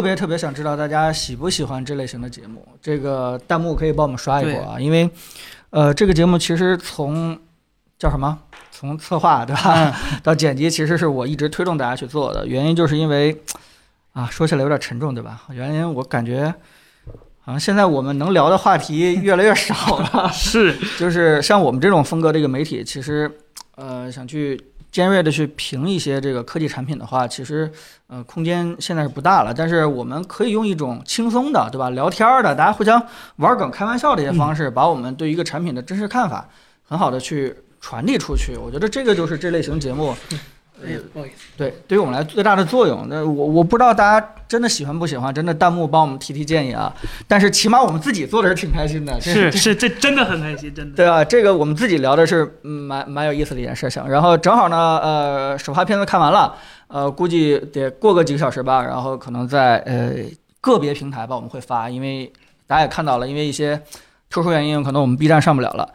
呃，特别特别想知道大家喜不喜欢这类型的节目。这个弹幕可以帮我们刷一波啊，因为，呃，这个节目其实从叫什么，从策划对吧，到剪辑，其实是我一直推动大家去做的。原因就是因为，啊，说起来有点沉重，对吧？原因我感觉，好像现在我们能聊的话题越来越少了。是，就是像我们这种风格的一个媒体，其实，呃，想去。尖锐的去评一些这个科技产品的话，其实，呃，空间现在是不大了。但是我们可以用一种轻松的，对吧？聊天儿的，大家互相玩梗、开玩笑的一些方式，把我们对一个产品的真实看法，很好的去传递出去。我觉得这个就是这类型节目。哎，不好意思。对，对于我们来最大的作用，那我我不知道大家真的喜欢不喜欢，真的弹幕帮我们提提建议啊。但是起码我们自己做的是挺开心的，是是，这真的很开心，真的。对啊，这个我们自己聊的是蛮蛮有意思的一件事情。然后正好呢，呃，首发片子看完了，呃，估计得过个几个小时吧，然后可能在呃个别平台吧我们会发，因为大家也看到了，因为一些特殊原因，可能我们 B 站上不了了。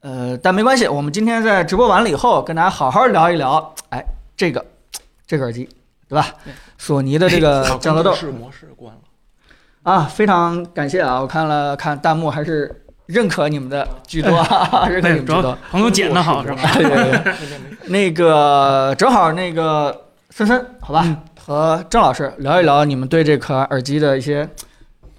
呃，但没关系，我们今天在直播完了以后，跟大家好好聊一聊，哎。这个 这个耳机，对吧？索尼的这个降噪豆模式关了啊！非常感谢啊！我看了看弹幕，还是认可你们的居多，认可你们居多。朋友剪的好是吧？对对对。那个正好那个森森，好吧，和郑老师聊一聊你们对这款耳机的一些。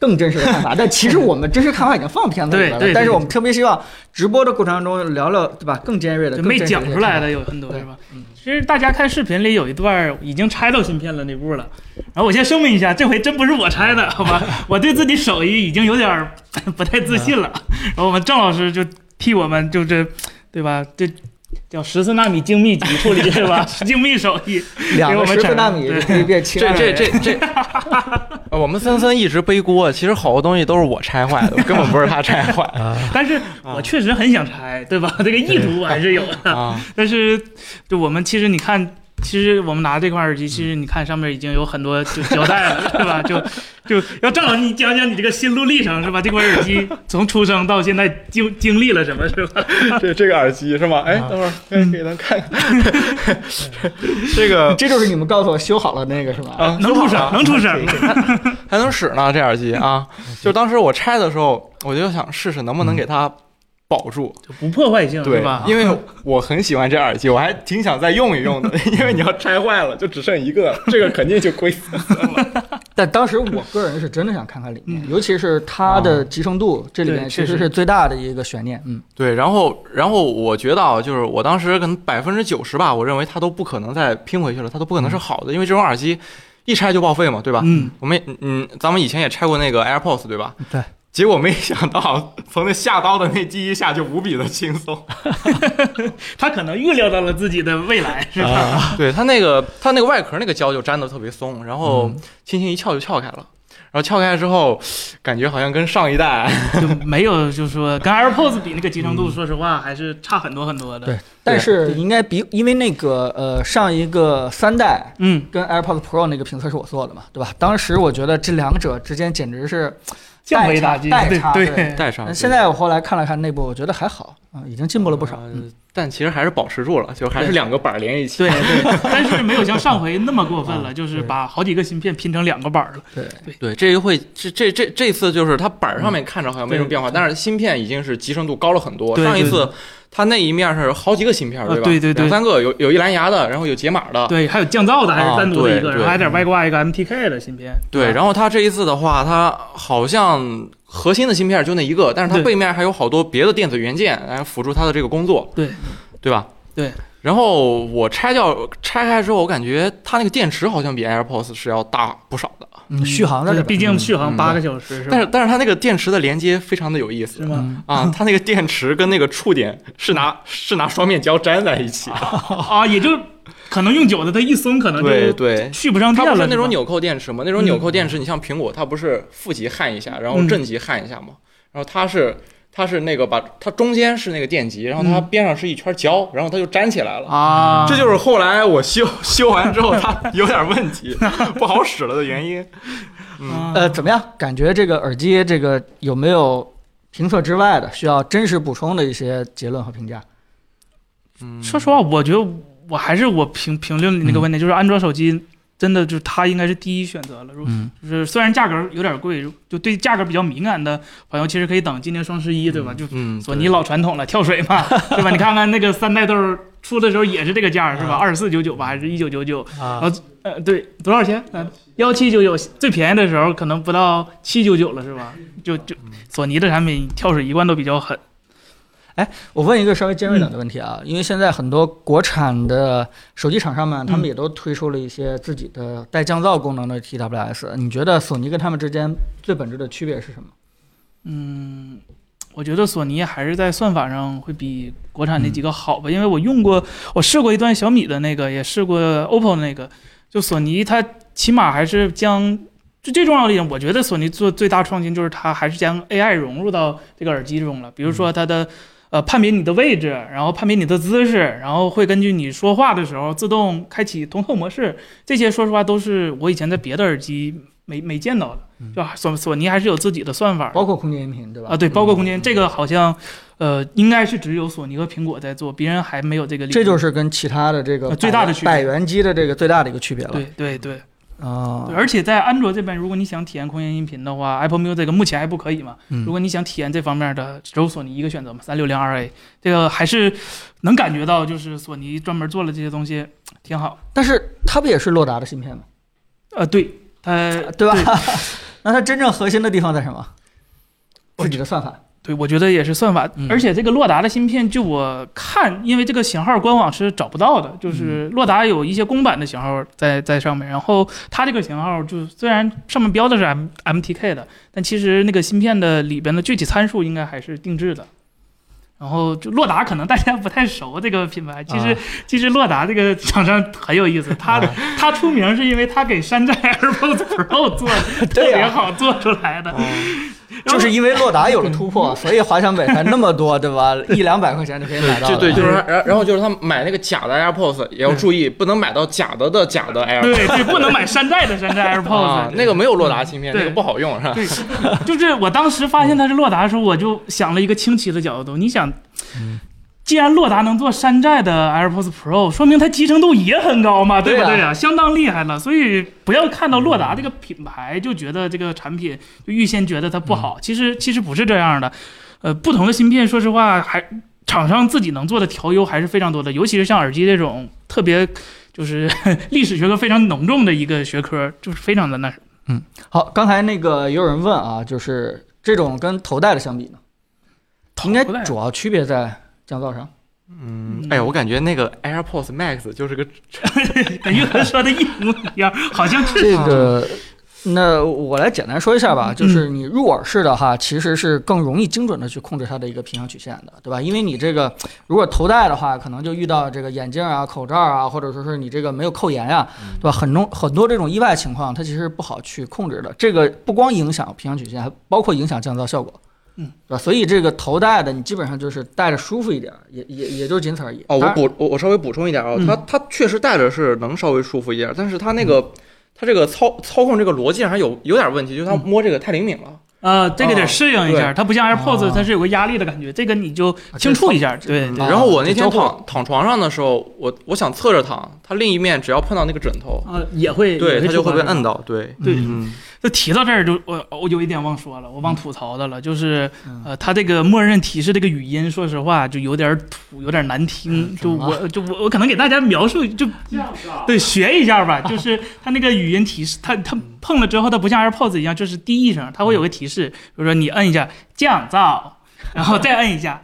更真实的看法，但其实我们真实看法已经放片子里了。对，但是我们特别希望直播的过程当中聊聊，对吧？更尖锐的、没讲出来的有很多，是吧？嗯，其实大家看视频里有一段已经拆到芯片了那步了。然后我先声明一下，这回真不是我拆的，好吧？我对自己手艺已经有点 不太自信了。然后我们郑老师就替我们就这，对吧？这。叫十四纳米精密级处理是吧？精密手艺，两个十四纳米可以变轻这这这这，我们森森一直背锅，其实好多东西都是我拆坏的，根本不是他拆坏。但是我确实很想拆，对吧？这个意图还是有的。但是，就我们其实你看。其实我们拿这块耳机，其实你看上面已经有很多就胶带了，是吧？就就要正好你讲讲你这个心路历程，是吧？这款耳机 从出生到现在经经历了什么，是吧？这这个耳机是吗？哎，等会儿给咱看看。这个这就是你们告诉我修好了那个是吧？啊，能出声，能出声，还能使呢，这耳机啊！就当时我拆的时候，我就想试试能不能给它。保住就不破坏性，对吧？因为我很喜欢这耳机，我还挺想再用一用的。因为你要拆坏了，就只剩一个，这个肯定就亏死了。但当时我个人是真的想看看里面，尤其是它的集成度，这里面其实是最大的一个悬念。嗯，对。然后，然后我觉得啊，就是我当时可能百分之九十吧，我认为它都不可能再拼回去了，它都不可能是好的，因为这种耳机一拆就报废嘛，对吧？嗯，我们嗯，咱们以前也拆过那个 AirPods，对吧？对。结果没想到，从那下刀的那第一下就无比的轻松。他可能预料到了自己的未来，是吧？对他那个，他那个外壳那个胶就粘的特别松，然后轻轻一撬就撬开了。然后撬开之后，感觉好像跟上一代 就没有，就是说 跟 AirPods 比那个集成度，说实话还是差很多很多的。对，但是应该比，因为那个呃上一个三代，嗯，跟 AirPods Pro 那个评测是我做的嘛，对吧？当时我觉得这两者之间简直是。降维打击，代差，对，代差。现在我后来看了看内部，我觉得还好啊，已经进步了不少。但其实还是保持住了，就还是两个板连一起。对对，但是没有像上回那么过分了，就是把好几个芯片拼成两个板了。对对对，这一回这这这这次就是它板上面看着好像没什么变化，但是芯片已经是集成度高了很多。上一次。它那一面是好几个芯片，对吧？对对对，两三个，有有一蓝牙的，然后有解码的，对，还有降噪的，还是单独的一个，然后还得外挂一个 MTK 的芯片。对，然后它这一次的话，它好像核心的芯片就那一个，但是它背面还有好多别的电子元件来辅助它的这个工作。对，对吧？对。然后我拆掉拆开之后，我感觉它那个电池好像比 AirPods 是要大不少的。续航的，毕竟续航八个小时。但是但是它那个电池的连接非常的有意思，是吗？啊，它那个电池跟那个触点是拿 是拿双面胶粘在一起的啊，也就可能用久了，它一松可能对对续不上电了。它不是那种纽扣电池吗？那种纽扣电池，你像苹果，它不是负极焊一下，然后正极焊一下吗？然后它是。它是那个把它中间是那个电极，然后它边上是一圈胶，然后它就粘起来了啊。这就是后来我修 修完之后它有点问题，不好使了的原因。嗯，呃，怎么样？感觉这个耳机这个有没有评测之外的需要真实补充的一些结论和评价？嗯，说实话，我觉得我还是我评评论那个问题，就是安卓手机。真的就是它应该是第一选择了。如嗯，就是虽然价格有点贵，就对价格比较敏感的朋友，其实可以等今年双十一，对吧？就嗯，索尼老传统了，跳水嘛，对吧？你看看那个三代豆出的时候也是这个价，是吧？二十四九九吧，还是一九九九？啊然后呃，对，多少钱？嗯、幺七九九，最便宜的时候可能不到七九九了，是吧？就就索尼的产品跳水一贯都比较狠。我问一个稍微尖锐点的问题啊，因为现在很多国产的手机厂商们，他们也都推出了一些自己的带降噪功能的 TWS，你觉得索尼跟他们之间最本质的区别是什么？嗯，我觉得索尼还是在算法上会比国产那几个好吧，因为我用过，我试过一段小米的那个，也试过 OPPO 那个，就索尼它起码还是将。就最重要的一点，我觉得索尼做最大创新就是它还是将 AI 融入到这个耳机中了。比如说它的呃判别你的位置，然后判别你的姿势，然后会根据你说话的时候自动开启通透模式。这些说实话都是我以前在别的耳机没没见到的。就索索尼还是有自己的算法，包括空间音频，对吧？啊，对，包括空间，这个好像，呃，应该是只有索尼和苹果在做，别人还没有这个。这就是跟其他的这个呃最大的区别百元机的这个最大的一个区别了。对对对，啊对，而且在安卓这边，如果你想体验空间音频的话，Apple Music 目前还不可以嘛。嗯如果你想体验这方面的，只有索尼一个选择嘛，三六零 RA，这个还是能感觉到，就是索尼专门做了这些东西，挺好。但是它不也是洛达的芯片吗？呃，对，它对吧？那它真正核心的地方在什么？我自己的算法。对，我觉得也是算法，嗯。而且这个洛达的芯片，就我看，因为这个型号官网是找不到的，就是洛达有一些公版的型号在在上面，然后它这个型号就虽然上面标的是 M MTK 的，但其实那个芯片的里边的具体参数应该还是定制的。然后就洛达可能大家不太熟这个品牌，其实、啊。其实洛达这个厂商很有意思，它的、它出名是因为它给山寨 AirPods Pro 做 的特别好做出来的，就是因为洛达有了突破，所以华强北才那么多，对吧？一两百块钱就可以买到了。就对，就是然然后就是他买那个假的 AirPods 也要注意，不能买到假的的假的 AirPods。对对，不能买山寨的山寨 AirPods，、啊，那个没有洛达芯片，对那个不好用，是吧？对，就是我当时发现它是洛达的时候，我就想了一个清奇的角度。你想，既然洛达能做山寨的 AirPods Pro，说明它集成度也很高嘛，对不对啊相当厉害了。所以不要看到洛达这个品牌就觉得这个产品就预先觉得它不好，其实其实不是这样的。呃，不同的芯片，说实话，还厂商自己能做的调优还是非常多的，尤其是像耳机这种特别就是 历史学科非常浓重的一个学科，就是非常的那嗯好，刚才那个也有人问啊，就是这种跟头戴的相比呢，应该主要区别在降噪上。嗯，哎呀，我感觉那个 AirPods Max 就是个 等于和说的一模一样，好像是这个，那我来简单说一下吧，就是你入耳式的话，其实是更容易精准的去控制它的一个频响曲线的，对吧？因为你这个如果头戴的话，可能就遇到这个眼镜啊、口罩啊，或者说是你这个没有扣严呀、对吧？很多很多这种意外情况，它其实不好去控制的。这个不光影响频响曲线，还包括影响降噪效果。嗯，对吧？所以这个头戴的，你基本上就是戴着舒服一点，也也也就仅此而已。哦，我补我我稍微补充一点啊，嗯它它确实戴着是能稍微舒服一点，但是它那个它这个操操控这个逻辑上有有点问题，就是它摸这个太灵敏了。呃，这个得适应一下，它不像 AirPods，哦它是有个压力的感觉，这个你就轻触一下，对然后我那天躺躺床上的时候，我我想侧着躺，它另一面只要碰到那个枕头，啊，也会对它就会被摁到。到。对，对嗯，就提到这儿就我我有一点忘说了，我忘吐槽的了，就是嗯呃，它这个默认提示这个语音，说实话就有点土，有点难听。就我就我我可能给大家描述，就对学一下吧，就是它那个语音提示，它它碰了之后，它不像 AirPods 一样，就是第一声，它会有个提示，比如说你摁一下降噪，然后再摁一下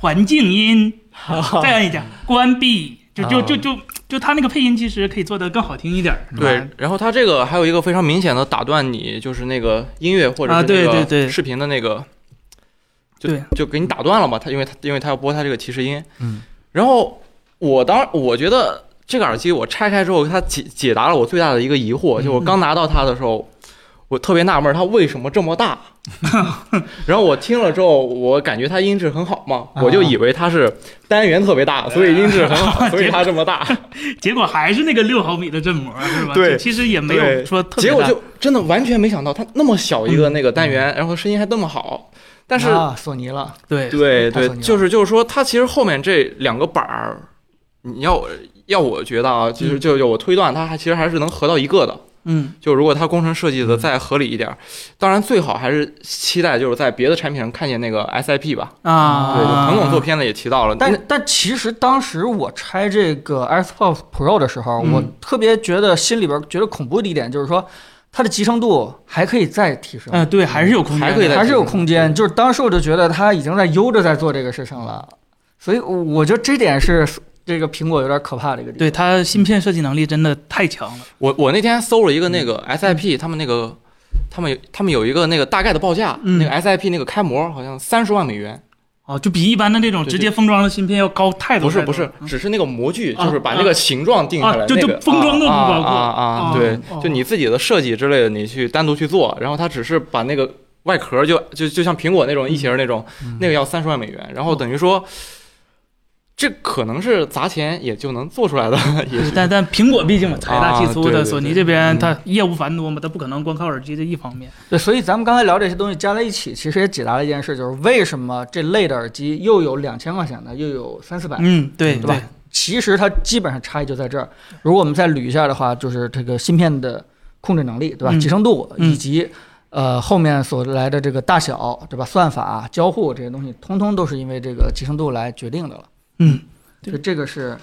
环境音，再摁一下关闭，就就就就就他那个配音其实可以做得更好听一点儿。对。然后他这个还有一个非常明显的打断你，就是那个音乐或者啊是那个对对对视频的那个，就就给你打断了嘛。他因为他因为他要播他这个提示音，嗯，然后我当我觉得这个耳机我拆开之后，它解解答了我最大的一个疑惑，就我刚拿到它的时候。我特别纳闷，它为什么这么大？然后我听了之后，我感觉它音质很好嘛，我就以为它是单元特别大，所以音质很好，所以它这么大。结果还是那个六毫米的振膜，是吧？对其实也没有说特别大结果就真的完全没想到，它那么小一个那个单元，然后声音还那么好。但是，啊，索尼了，对对对，就是就是说，它其实后面这两个板儿，你要要我觉得啊，其实就就我推断，它还其实还是能合到一个的。嗯。就如果它工程设计的再合理一点儿，当然最好还是期待就是在别的产品上看见那个 SIP 吧。啊，对，就彭总做片子也提到了，但但其实当时我拆这个 AirPods Pro 的时候，嗯。我特别觉得心里边觉得恐怖的一点就是说，它的集成度还可以再提升，嗯，对，还是有空间，还可以再还是有空间。就是当时我就觉得它已经在悠着在做这个事情了，所以我觉得这点是这个苹果有点可怕的一个地方。对它芯片设计能力真的太强了。我我那天搜了一个那个嗯。SIP，他们那个他们有他们有一个那个大概的报价，嗯。那个 SIP 那个开模好像三十万美元，哦，就比一般的那种直接封装的芯片要高太多不是不是只是那个模具，啊就是把那个形状定下来，啊就就封装都不啊包括。啊啊对哦，就你自己的设计之类的，你去单独去做，然后它只是把那个外壳就就就像苹果那种异形那种，嗯。那个要三十万美元，然后等于说。这可能是砸钱也就能做出来的，也是但但苹果毕竟嘛财大气粗的，索尼这边嗯它业务繁多嘛，它不可能光靠耳机这一方面。对，所以咱们刚才聊这些东西加在一起，其实也解答了一件事，就是为什么这类的耳机又有两千块钱的，又有三四百。嗯，对对吧其实它基本上差异就在这儿。如果我们再捋一下的话，就是这个芯片的控制能力，对吧？嗯集成度嗯以及呃后面所来的这个大小，对吧？算法、交互这些东西，通通都是因为这个集成度来决定的了。嗯，就这个是。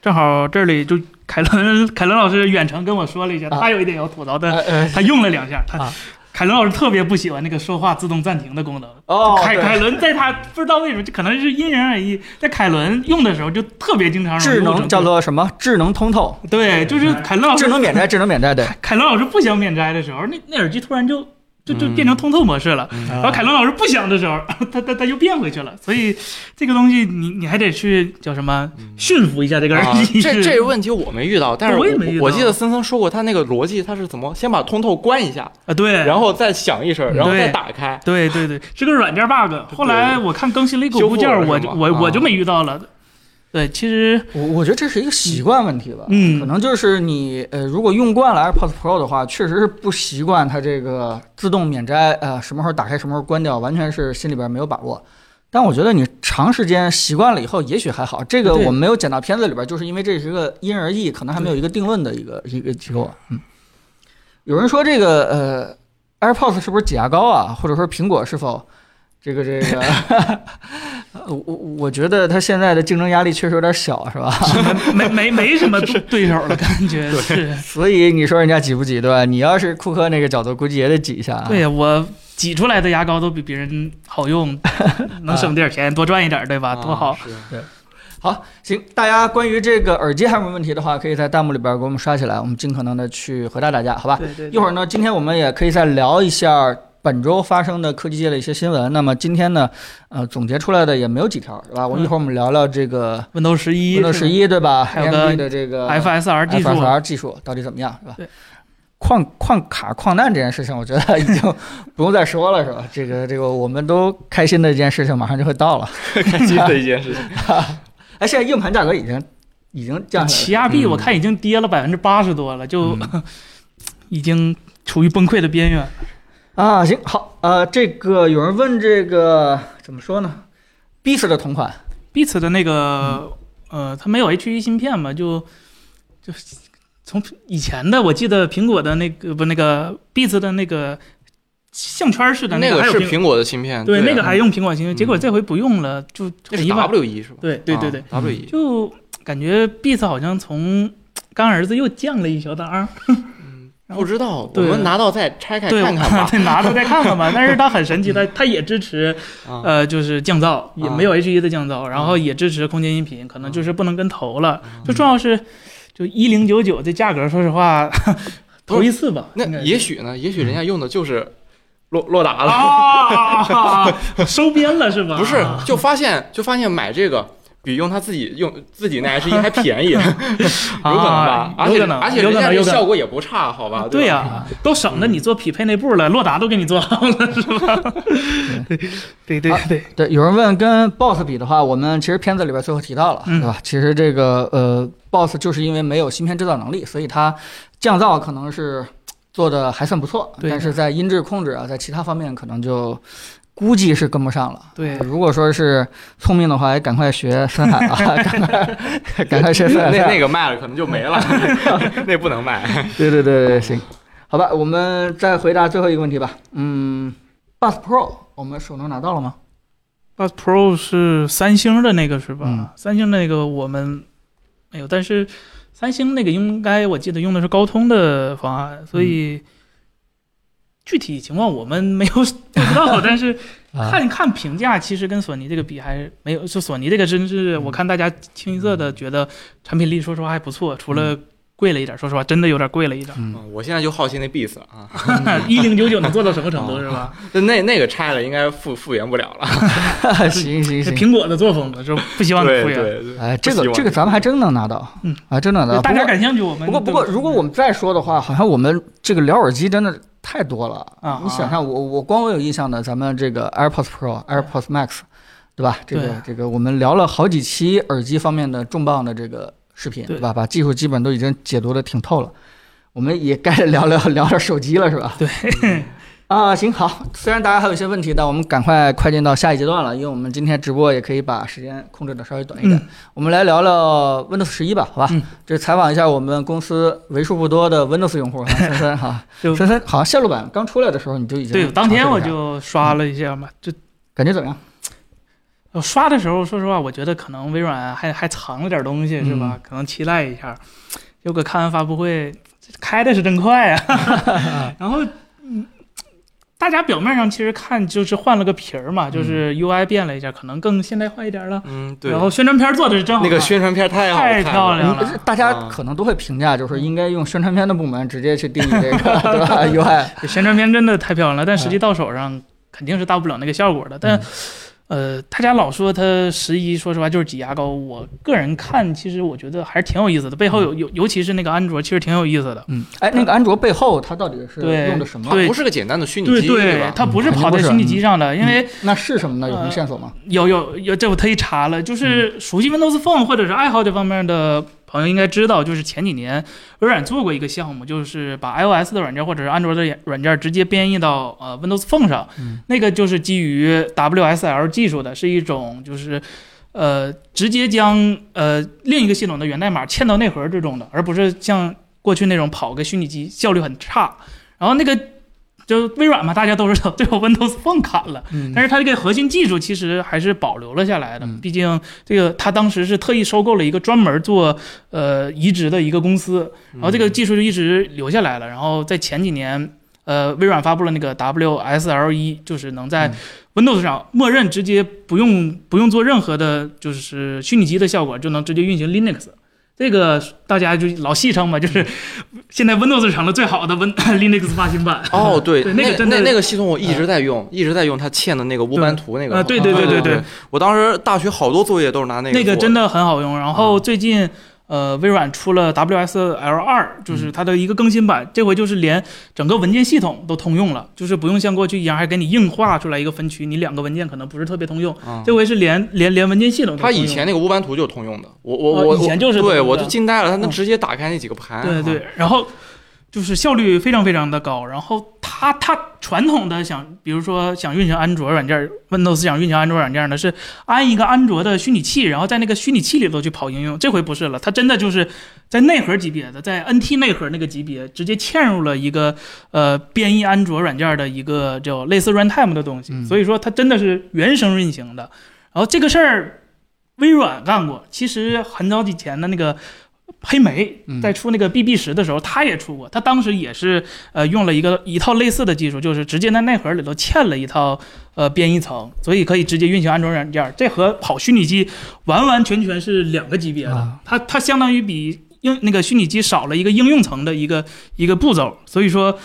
正好这里就凯伦 凯伦老师远程跟我说了一下，啊。他有一点要吐槽的，他用了两下，他啊。凯伦老师特别不喜欢那个说话自动暂停的功能。哦，凯凯伦在他不知道为什么，就可能是因人而异，在凯伦用的时候就特别经常智能叫做什么？智能通透，对，就是凯伦老师智能免摘，智能免摘，对。凯伦老师不想免摘的时候，那那耳机突然就就就嗯变成通透模式了。然后凯伦老师不想的时候，他他他又变回去了。所以这个东西你你还得去叫什么驯服一下这个人啊。这 这个问题我没遇到，但是我也没遇到我记得森森说过，他那个逻辑他是怎么先把通透关一下，啊对，然后再响一声，然后再打开。对对对，是个软件 bug。后来我看更新了一个修复部件，我就我我就没遇到了。对，其实我我觉得这是一个习惯问题吧，嗯可能就是你呃，如果用惯了 AirPods Pro 的话，确实是不习惯它这个自动免摘，呃，什么时候打开，什么时候关掉，完全是心里边没有把握。但我觉得你长时间习惯了以后，也许还好。这个我们没有剪到片子里边，就是因为这是一个因人而异，可能还没有一个定论的一个一个结果。嗯，有人说这个呃，AirPods 是不是挤牙膏啊？或者说苹果是否这个这个？我我我觉得他现在的竞争压力确实有点小，是吧？没没没什么 对对手的，感觉是。所以你说人家挤不挤，对吧？你要是库克那个角度，估计也得挤一下啊。对呀，我挤出来的牙膏都比别人好用，能省点钱，多赚一点，对吧？多好。对好，行，大家关于这个耳机还有什么问题的话，可以在弹幕里边给我们刷起来，我们尽可能的去回答大家，好吧？对对，一会儿呢，今天我们也可以再聊一下本周发生的科技界的一些新闻。那么今天呢，呃，总结出来的也没有几条，是吧？我一会儿我们聊聊这个 Windows 十一 Windows 十一，对吧还有个 AMD 的这个 FSR 技术，FSR 技术到底怎么样，是吧对？矿矿卡矿难这件事情，我觉得已经不用再说了，是吧？这 个这个，我们都开心的一件事情马上就会到了。开心的一件事情。哎，现在硬盘价格已经已经降了。起亚币嗯我看已经跌了百分之八十多了，就 已经处于崩溃的边缘。啊，行好，呃，这个有人问这个怎么说呢？Beats 的同款 Beats 的那个，呃，它没有 H1 芯片嘛，就就从以前的我记得苹果的那个不那个 Beats 的那个项圈式的那个个还有苹是苹果的芯片，对对，那个还用苹果芯片，嗯结果这回不用了，就这是很意外。W 一是吧？对对对对，啊，W 一。就感觉 Beats 好像从干儿子又降了一小档儿。不知道，我们拿到再拆开，看看吧。对，拿到再看看吧。但是它很神奇，它它也支持啊，呃，就是降噪，也啊没有 H1 的降噪，然后也支持空间音频，可能就是不能跟头了。就重要是，就一零九九这价格，说实话，头一次吧。应那也许呢？也许人家用的就是洛洛达了，啊，收编了是吧？不是，就发现就发现买这个。比用他自己用自己那 H 一还便宜，有可能吧？而且而且有可能效果也不差，好吧？对呀、呀、都省得你做匹配那步了，洛达都给你做好了，是吧？对对对对，对，有人问跟 BOSS 比的话，我们其实片子里边最后提到了，嗯对吧？其实这个呃，BOSS 就是因为没有芯片制造能力，所以它降噪可能是做的还算不错，但是在音质控制啊，在其他方面可能就估计是跟不上了。对如果说是聪明的话，也赶快学深海啊，赶快赶快学森海。那那个卖了可能就没了，那不能卖。对对对对，行，好吧，我们再回答最后一个问题吧。嗯，Buds Pro 我们手能拿到了吗？Buds Pro 是三星的那个是吧？嗯三星那个我们没有，但是三星那个应该我记得用的是高通的方案，所以具体情况我们没有 不知道，但是啊，看看评价，其实跟索尼这个比还是没有，就索尼这个真是我看大家清一色的觉得产品力说实话还不错，除了贵了一点，说实话真的有点贵了一点。嗯，嗯我现在就好奇那 Beats 啊，一零九九能做到什么程度是吧？那那个拆了应该复复原不了了。行行行，是苹果的作风嘛，就不希望你复原。对对，哎，这个这个咱们还真能拿到，嗯啊，真能拿到。大家感兴趣，我们不过不过，如果我们再说的话，好像我们这个聊耳机真的太多了啊你想想，我我光我有印象的，咱们这个 AirPods Pro、AirPods Max，对吧？这个这个我们聊了好几期耳机方面的重磅的这个视频，对对吧？把技术基本都已经解读的挺透了。我们也该聊聊聊聊手机了，是吧？对。啊，行好，虽然大家还有一些问题，但我们赶快快进到下一阶段了，因为我们今天直播也可以把时间控制的稍微短一点。嗯我们来聊聊 Windows 十一吧，好吧？嗯这采访一下我们公司为数不多的 Windows 用户，哈，森森哈，就森森好像线路版刚出来的时候你就已经对，当天我就刷了一下嘛，就感觉怎么样？我刷的时候，说实话，我觉得可能微软还还藏了点东西，是嗯吧？可能期待一下。结果看完发布会，开的是真快啊！然后，嗯，大家表面上其实看就是换了个皮儿嘛，就是 UI 变了一下，可能更现代化一点了。嗯对。然后宣传片做的是真好，那个宣传片太好，太漂亮了嗯大家啊可能都会评价，就是应该用宣传片的部门直接去定义这个，对吧？UI，宣传片真的太漂亮了，但实嗯际到手上肯定是大不了那个效果的。但呃，大家老说它十一，说实话就是挤牙膏。我个人看，其实我觉得还是挺有意思的。背后有有，尤其是那个安卓，其实挺有意思的。嗯，哎，那个安卓背后它到底是用的什么？对不是个简单的虚拟对机，对吧？它不是跑在虚拟机上的，因为那是什么呢？有什么呃线索吗？有有有，这我特意查了，就是熟悉 Windows Phone 或者是爱好这方面的朋友应该知道，就是前几年微软做过一个项目，就是把 iOS 的软件或者是安卓的软件直接编译到呃 Windows Phone 上，嗯那个就是基于 WSL 技术的，是一种就是。呃，直接将呃另一个系统的源代码嵌到内核之中的，而不是像过去那种跑个虚拟机效率很差。然后那个就微软嘛，大家都知道，最后 Windows Phone 砍了，嗯但是它这个核心技术其实还是保留了下来的嗯。毕竟这个它当时是特意收购了一个专门做呃移植的一个公司，然后这个技术就一直留下来了。然后在前几年，呃，微软发布了那个 WSL 一，就是能在嗯 Windows 上默认直接不用不用做任何的，就是虚拟机的效果，就能直接运行 Linux。这个大家就老戏称嘛，就是现在 Windows 成了最好的 Win Linux 发行版。哦，对，对那个那真的那那个系统我一直在用，一直在用它嵌的那个乌班图那个。啊对对对对对对，我当时大学好多作业都是拿那个。那个真，的很好用。然后啊最近，呃，微软出了 WSL 二，就是它的一个更新版，这回就是连整个文件系统都通用了，就是不用像过去一样还给你硬画出来一个分区，你两个文件可能不是特别通用。啊。这回是连连连文件系统都它以前那个乌班图就是通用的，我我哦我以前就是对我就惊呆了，它能嗯。直接打开那几个盘。啊，对对，然后就是效率非常非常的高。然后它它传统的想，比如说想运行安卓软件，Windows 想运行安卓软件呢是安一个安卓的虚拟器，然后在那个虚拟器里头去跑应用。这回不是了，它真的就是在内核级别的，在 NT 内核那个级别，直接嵌入了一个呃编译安卓软件的一个叫类似 runtime 的东西。嗯所以说它真的是原生运行的。然后这个事儿。微软干过，其实很早以前的那个黑莓嗯在出那个 BB 十的时候，它也出过，它当时也是呃用了一个一套类似的技术，就是直接在内核里头嵌了一套呃编译层，所以可以直接运行安卓软件。这和跑虚拟机完完全全是两个级别的，啊它它相当于比应那个虚拟机少了一个应用层的一个一个步骤，所以说。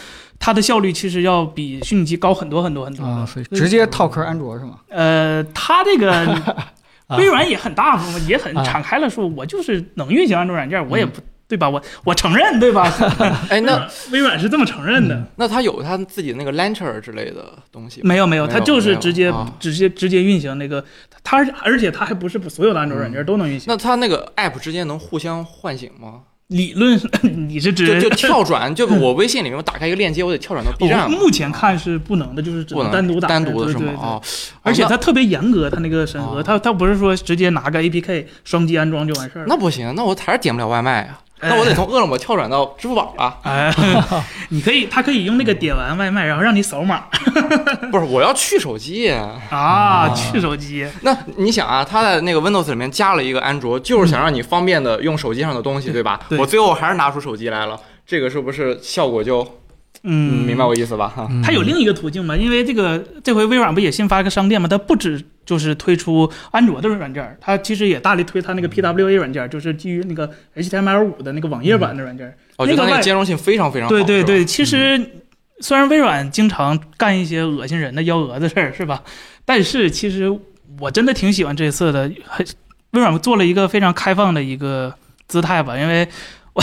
它的效率其实要比虚拟机高很多很多很多啊，所以直接套壳安卓是吗？呃，它这个啊微软也很大方，也很啊敞开了说，我就是能运行安卓软件，我也嗯不对吧？我我承认对吧？哎，那 微软是这么承认的。嗯那它有它自己那个 Launcher 之类的东西吗？没有没有，它就是直接啊直接直接运行那个，它而且它还不是所有的安卓软件嗯都能运行。那它那个 App 之间能互相唤醒吗？理论 你是指就就 跳转，就我微信里面我打开一个链接，我得跳转到 B 站。目前看是不能的，就是只不能单独打开单独的是吗？而且哦它特别严格，它那个审核，哦它它不是说直接拿个 APK 双击安装就完事儿。那那不行，那我还是点不了外卖啊。那我得从饿了么跳转到支付宝啊！哎，你可以，他可以用那个点完外卖，然后让你扫码 不是，我要去手机啊。啊，去手机。那你想啊，他在那个 Windows 里面加了一个安卓，就是想让你方便的用手机上的东西，对吧？我最后还是拿出手机来了，这个是不是效果就嗯，明白我意思吧？哈，它有另一个途径嘛？因为这个这回微软不也新发个商店嘛？它不止就是推出安卓的软件，它其实也大力推它那个 PWA 软件，就是基于那个 HTML5 的那个网页版的软件儿。我觉得它那个那个兼容性非常非常好。对对对，其实虽然微软经常干一些恶心人的幺蛾子事儿，是吧？但是其实我真的挺喜欢这次的，很微软做了一个非常开放的一个姿态吧，因为。我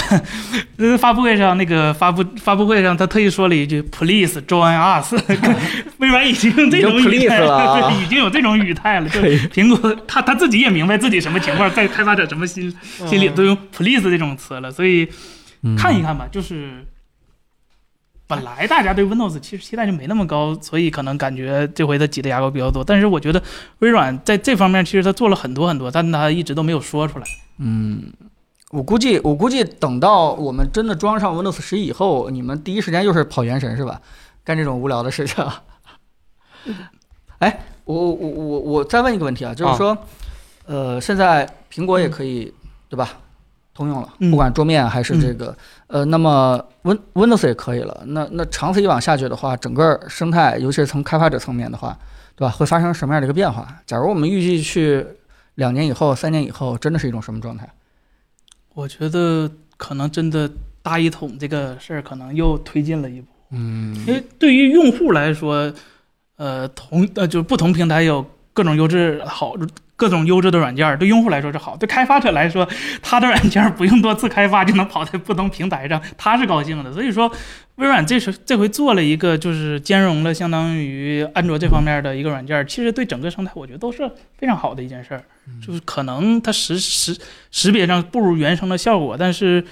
呃 发布会上那个发布发布会上，他特意说了一句 “Please join us”，微软已经用这种语态了啊，已经有这种语态了。就苹果他他自己也明白自己什么情况，在开发者什么心心里都用 “please” 这种词了，所以看一看吧，就是本来大家对 Windows 其实期待就没那么高，所以可能感觉这回他挤的牙膏比较多。但是我觉得微软在这方面其实他做了很多很多，但他一直都没有说出来。嗯，我估计，我估计等到我们真的装上 Windows 十一以后，你们第一时间又是跑原神是吧？干这种无聊的事情。哎，我我我我我再问一个问题啊，就是说，呃，现在苹果也可以、对吧？通用了，嗯不管桌面还是这个，呃，那么 Win Windows 也可以了。那那长此以往下去的话，整个生态，尤其是从开发者层面的话，对吧？会发生什么样的一个变化？假如我们预计去两年以后、三年以后，真的是一种什么状态？我觉得可能真的大一统这个事儿可能又推进了一步，嗯因为对于用户来说，呃，同呃就是不同平台有各种优质好。各种优质的软件儿对用户来说是好，对开发者来说，他的软件儿不用多次开发就能跑在不同平台上，他是高兴的。所以说，微软这是这回做了一个就是兼容了相当于安卓这方面的一个软件儿，其实对整个生态我觉得都是非常好的一件事儿。就是可能它识识识别上不如原生的效果，但是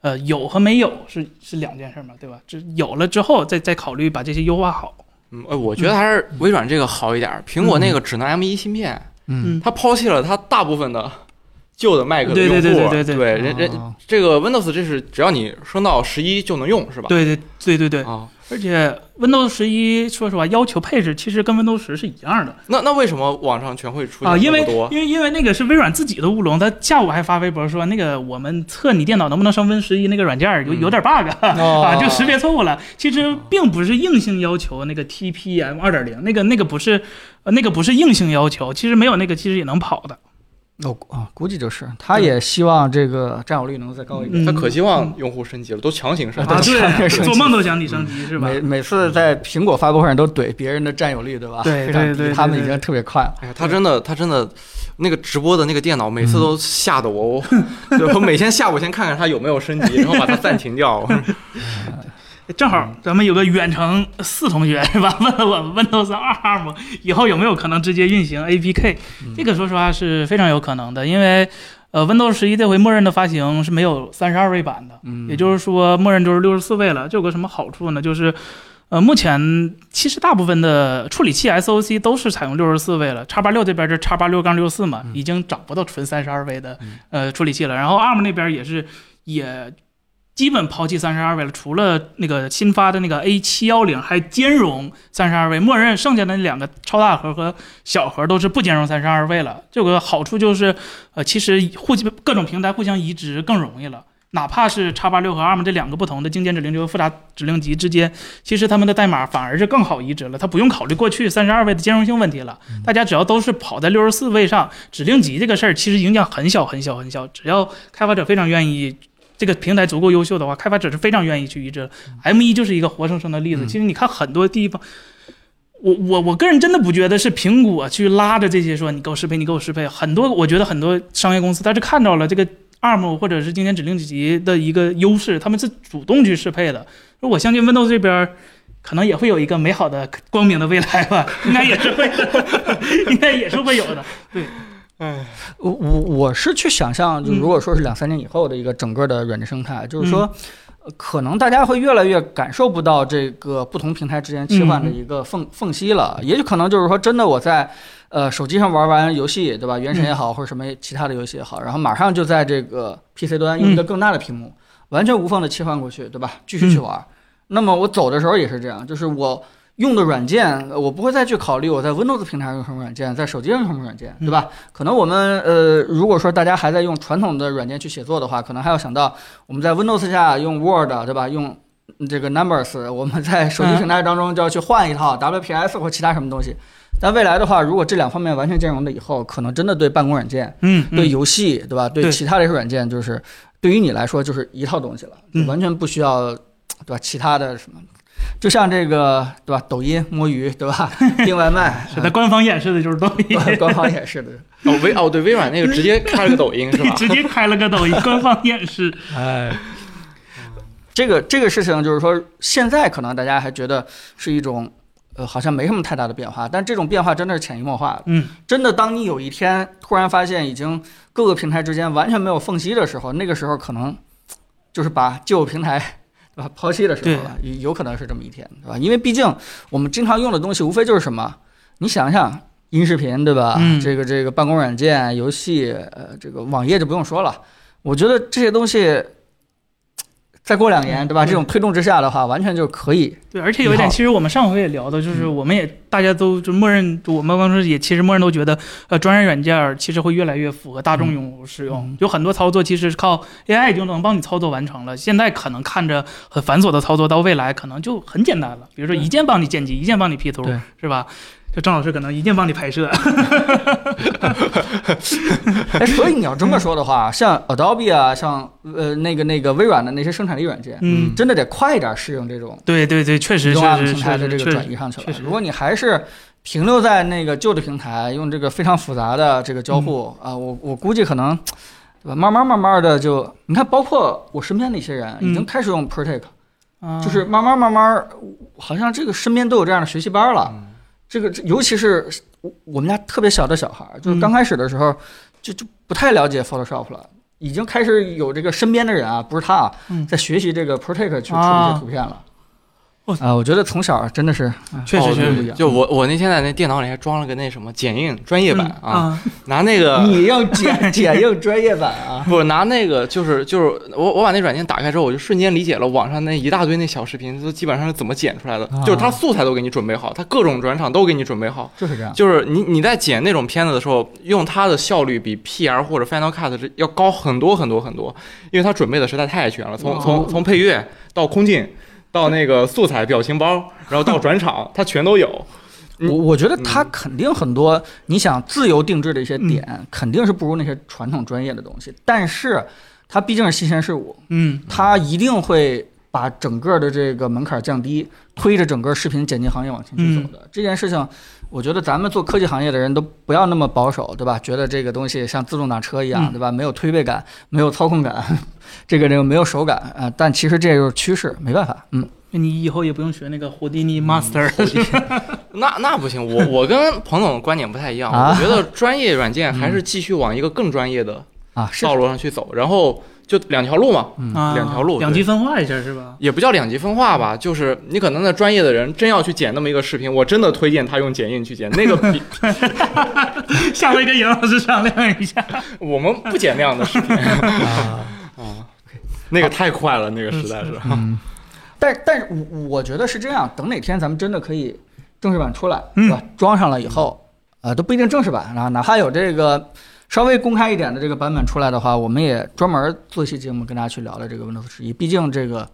呃有和没有是是两件事嘛，对吧？这有了之后再再考虑把这些优化好。嗯，呃，我觉得还是微软这个好一点儿。苹果那个只能 M 一芯片，嗯。他抛弃了他大部分的旧的 Mac 的对用户，对对对对对人人哦这个 Windows 这是只要你升到十一就能用，是吧？对对对对对，啊，而且 Windows 十一说实话要求配置其实跟 Windows 十是一样的那那为什么网上全会出啊，因为？因为因为那个是微软自己的乌龙，他下午还发微博说那个我们测你电脑能不能升 Win 十一那个软件有嗯有点 bug、哦 啊，就识别错误了。其实并不是硬性要求那个 TPM 二点零，那个那个不是呃那个不是硬性要求，其实没有那个其实也能跑的。哦啊，估计就是，他也希望这个占有率能再高一点。嗯它可希望用户升级了，都强行升啊，级。对，升级做梦都想你升级是吧？每每次在苹果发布会上都怼别人的占有率，对吧？对非常低对对对对他们已经特别快了。哎呀，他真的，他真的，那个直播的那个电脑，每次都吓得我，我 对我每天下午先看看它有没有升级，然后把它暂停掉。正好咱们有个远程四同学 是吧？问了我 Windows 二 ARM 以后有没有可能直接运行 APK？这个说实话是非常有可能的，因为呃 Windows 十一这回默认的发行是没有三十二位版的，嗯也就是说默认就是六十四位了。这有个什么好处呢？就是呃，目前其实大部分的处理器 SOC 都是采用六十四位了，叉八六这边是叉八六杠六四嘛，已经找不到纯三十二位的呃处理器了。然后 ARM 那边也是也基本抛弃三十二位了，除了那个新发的那个 A 七幺零还兼容三十二位，默认剩下的那两个超大核和小核都是不兼容三十二位了。这个好处就是，呃，其实互各种平台互相移植更容易了。哪怕是叉八六和 ARM 这两个不同的精简指令集和复杂指令集之间，其实他们的代码反而是更好移植了。它不用考虑过去三十二位的兼容性问题了。大家只要都是跑在六十四位上，指令集这个事儿其实影响很小很小很小。只要开发者非常愿意，这个平台足够优秀的话，开发者是非常愿意去移植的。M 一就是一个活生生的例子。嗯其实你看很多地方。我我我个人真的不觉得是苹果去拉着这些说你给我适配，你给我适配。很多我觉得很多商业公司它是看到了这个 ARM 或者是经典指令集的一个优势，他们是主动去适配的。我相信 Windows 这边可能也会有一个美好的、光明的未来吧，应该也是会的，应该也是会有的。对，哎，我我我是去想象，就嗯如果说是两三年以后的一个整个的软件生态，就是说。呃可能大家会越来越感受不到这个不同平台之间切换的一个缝缝隙了，也有可能就是说，真的我在呃手机上玩完游戏，对吧？原神也好，或者什么其他的游戏也好，然后马上就在这个 PC 端用一个更大的屏幕，完全无缝的切换过去，对吧？继续去玩。那么我走的时候也是这样，就是我用的软件，呃我不会再去考虑我在 Windows 平台上用什么软件，在手机上用什么软件，对吧？可能我们呃，如果说大家还在用传统的软件去写作的话，可能还要想到我们在 Windows 下用 Word，对吧？用这个 Numbers，我们在手机平台当中就要去换一套 WPS 或其他什么东西。但未来的话，如果这两方面完全兼容了以后，可能真的对办公软件、嗯，对游戏，对吧？对对其他的一些软件，就是对于你来说就是一套东西了，完全不需要，对吧？其他的什么，就像这个，对吧？抖音摸鱼，对吧？订外卖，是的，官方演示的就是抖音，啊 官方演示的。哦微哦对，微软那个直接开了个抖音是吧？直接开了个抖音官方演示。哎，这个这个事情就是说，现在可能大家还觉得是一种，呃，好像没什么太大的变化，但这种变化真的是潜移默化的。嗯，真的，当你有一天突然发现已经各个平台之间完全没有缝隙的时候，那个时候可能就是把旧平台。对吧？抛弃的时候了，有有可能是这么一天，对吧？因为毕竟我们经常用的东西，无非就是什么？你想想，音视频，对吧？嗯这个这个办公软件、游戏，呃，这个网页就不用说了。我觉得这些东西，再过两年，对吧？嗯这种推动之下的话，完全就可以。对，而且有一点，其实我们上回也聊的，就是我们也大家都就默认，我们当时也其实默认都觉得，呃，专业软件儿其实会越来越符合大众用户使用，嗯有很多操作其实是靠 AI 就能帮你操作完成了。现在可能看着很繁琐的操作，到未来可能就很简单了，比如说一键帮你剪辑，一键帮你 P 图，是吧？就张老师可能一键帮你拍摄，哎，所以你要这么说的话，像 Adobe 啊，像呃那个那个微软的那些生产力软件，嗯，真的得快一点适应这种对对对，确实移动 App 确实平台的这个确实转移上去了确。实如果你还是停留在那个旧的平台，用这个非常复杂的这个交互嗯啊，我我估计可能，对吧？慢慢慢慢的就，你看，包括我身边的一些人已经嗯开始用 Protect，啊就是慢慢慢慢，好像这个身边都有这样的学习班了。嗯这个尤其是我我们家特别小的小孩儿，就是嗯刚开始的时候就就不太了解 Photoshop 了。已经开始有这个身边的人啊，不是他啊，嗯在学习这个 Protect 去处理些图片了。我啊，我觉得从小真的是，确实确实不一样。就我我那天在那电脑里还装了个那什么剪映专业版嗯啊，拿那个你要剪 剪映专业版啊？不拿那个就是就是我我把那软件打开之后，我就瞬间理解了网上那一大堆那小视频都基本上是怎么剪出来的，啊就是它素材都给你准备好，它各种转场都给你准备好。就是这样。就是你你在剪那种片子的时候，用它的效率比 PR 或者 Final Cut 是要高很多很多很多，因为它准备的实在太全了，从从从配乐到空镜，到那个素材表情包，然后到转场，它全都有。嗯我我觉得它肯定很多，你想自由定制的一些点，嗯肯定是不如那些传统专业的东西。但是它毕竟是新鲜事物，嗯它一定会把整个的这个门槛降低，推着整个视频剪辑行业往前去走的。这件事情，我觉得咱们做科技行业的人都不要那么保守，对吧？觉得这个东西像自动挡车一样，嗯对吧？没有推背感，没有操控感，这个这个没有手感啊、呃但其实这就是趋势，没办法。嗯，你以后也不用学那个胡迪尼 Master，、那那不行，我我跟彭总的观点不太一样，啊我觉得专业软件还是继续往一个更专业的啊，道路上去走，然后就两条路嘛，嗯，两条路对两极分化一下是吧？也不叫两极分化吧，就是你可能那专业的人真要去剪那么一个视频，我真的推荐他用剪映去剪，那个比 下回跟杨老师商量一下。我们不剪那样的视频 啊。啊，那个太快了，那个实在是。嗯，但但是我我觉得是这样，等哪天咱们真的可以正式版出来，嗯是吧？装上了以后，呃，都不一定正式版啊，哪怕有这个稍微公开一点的这个版本出来的话，我们也专门做一期节目跟大家去聊聊这个 Windows 十一。毕竟这个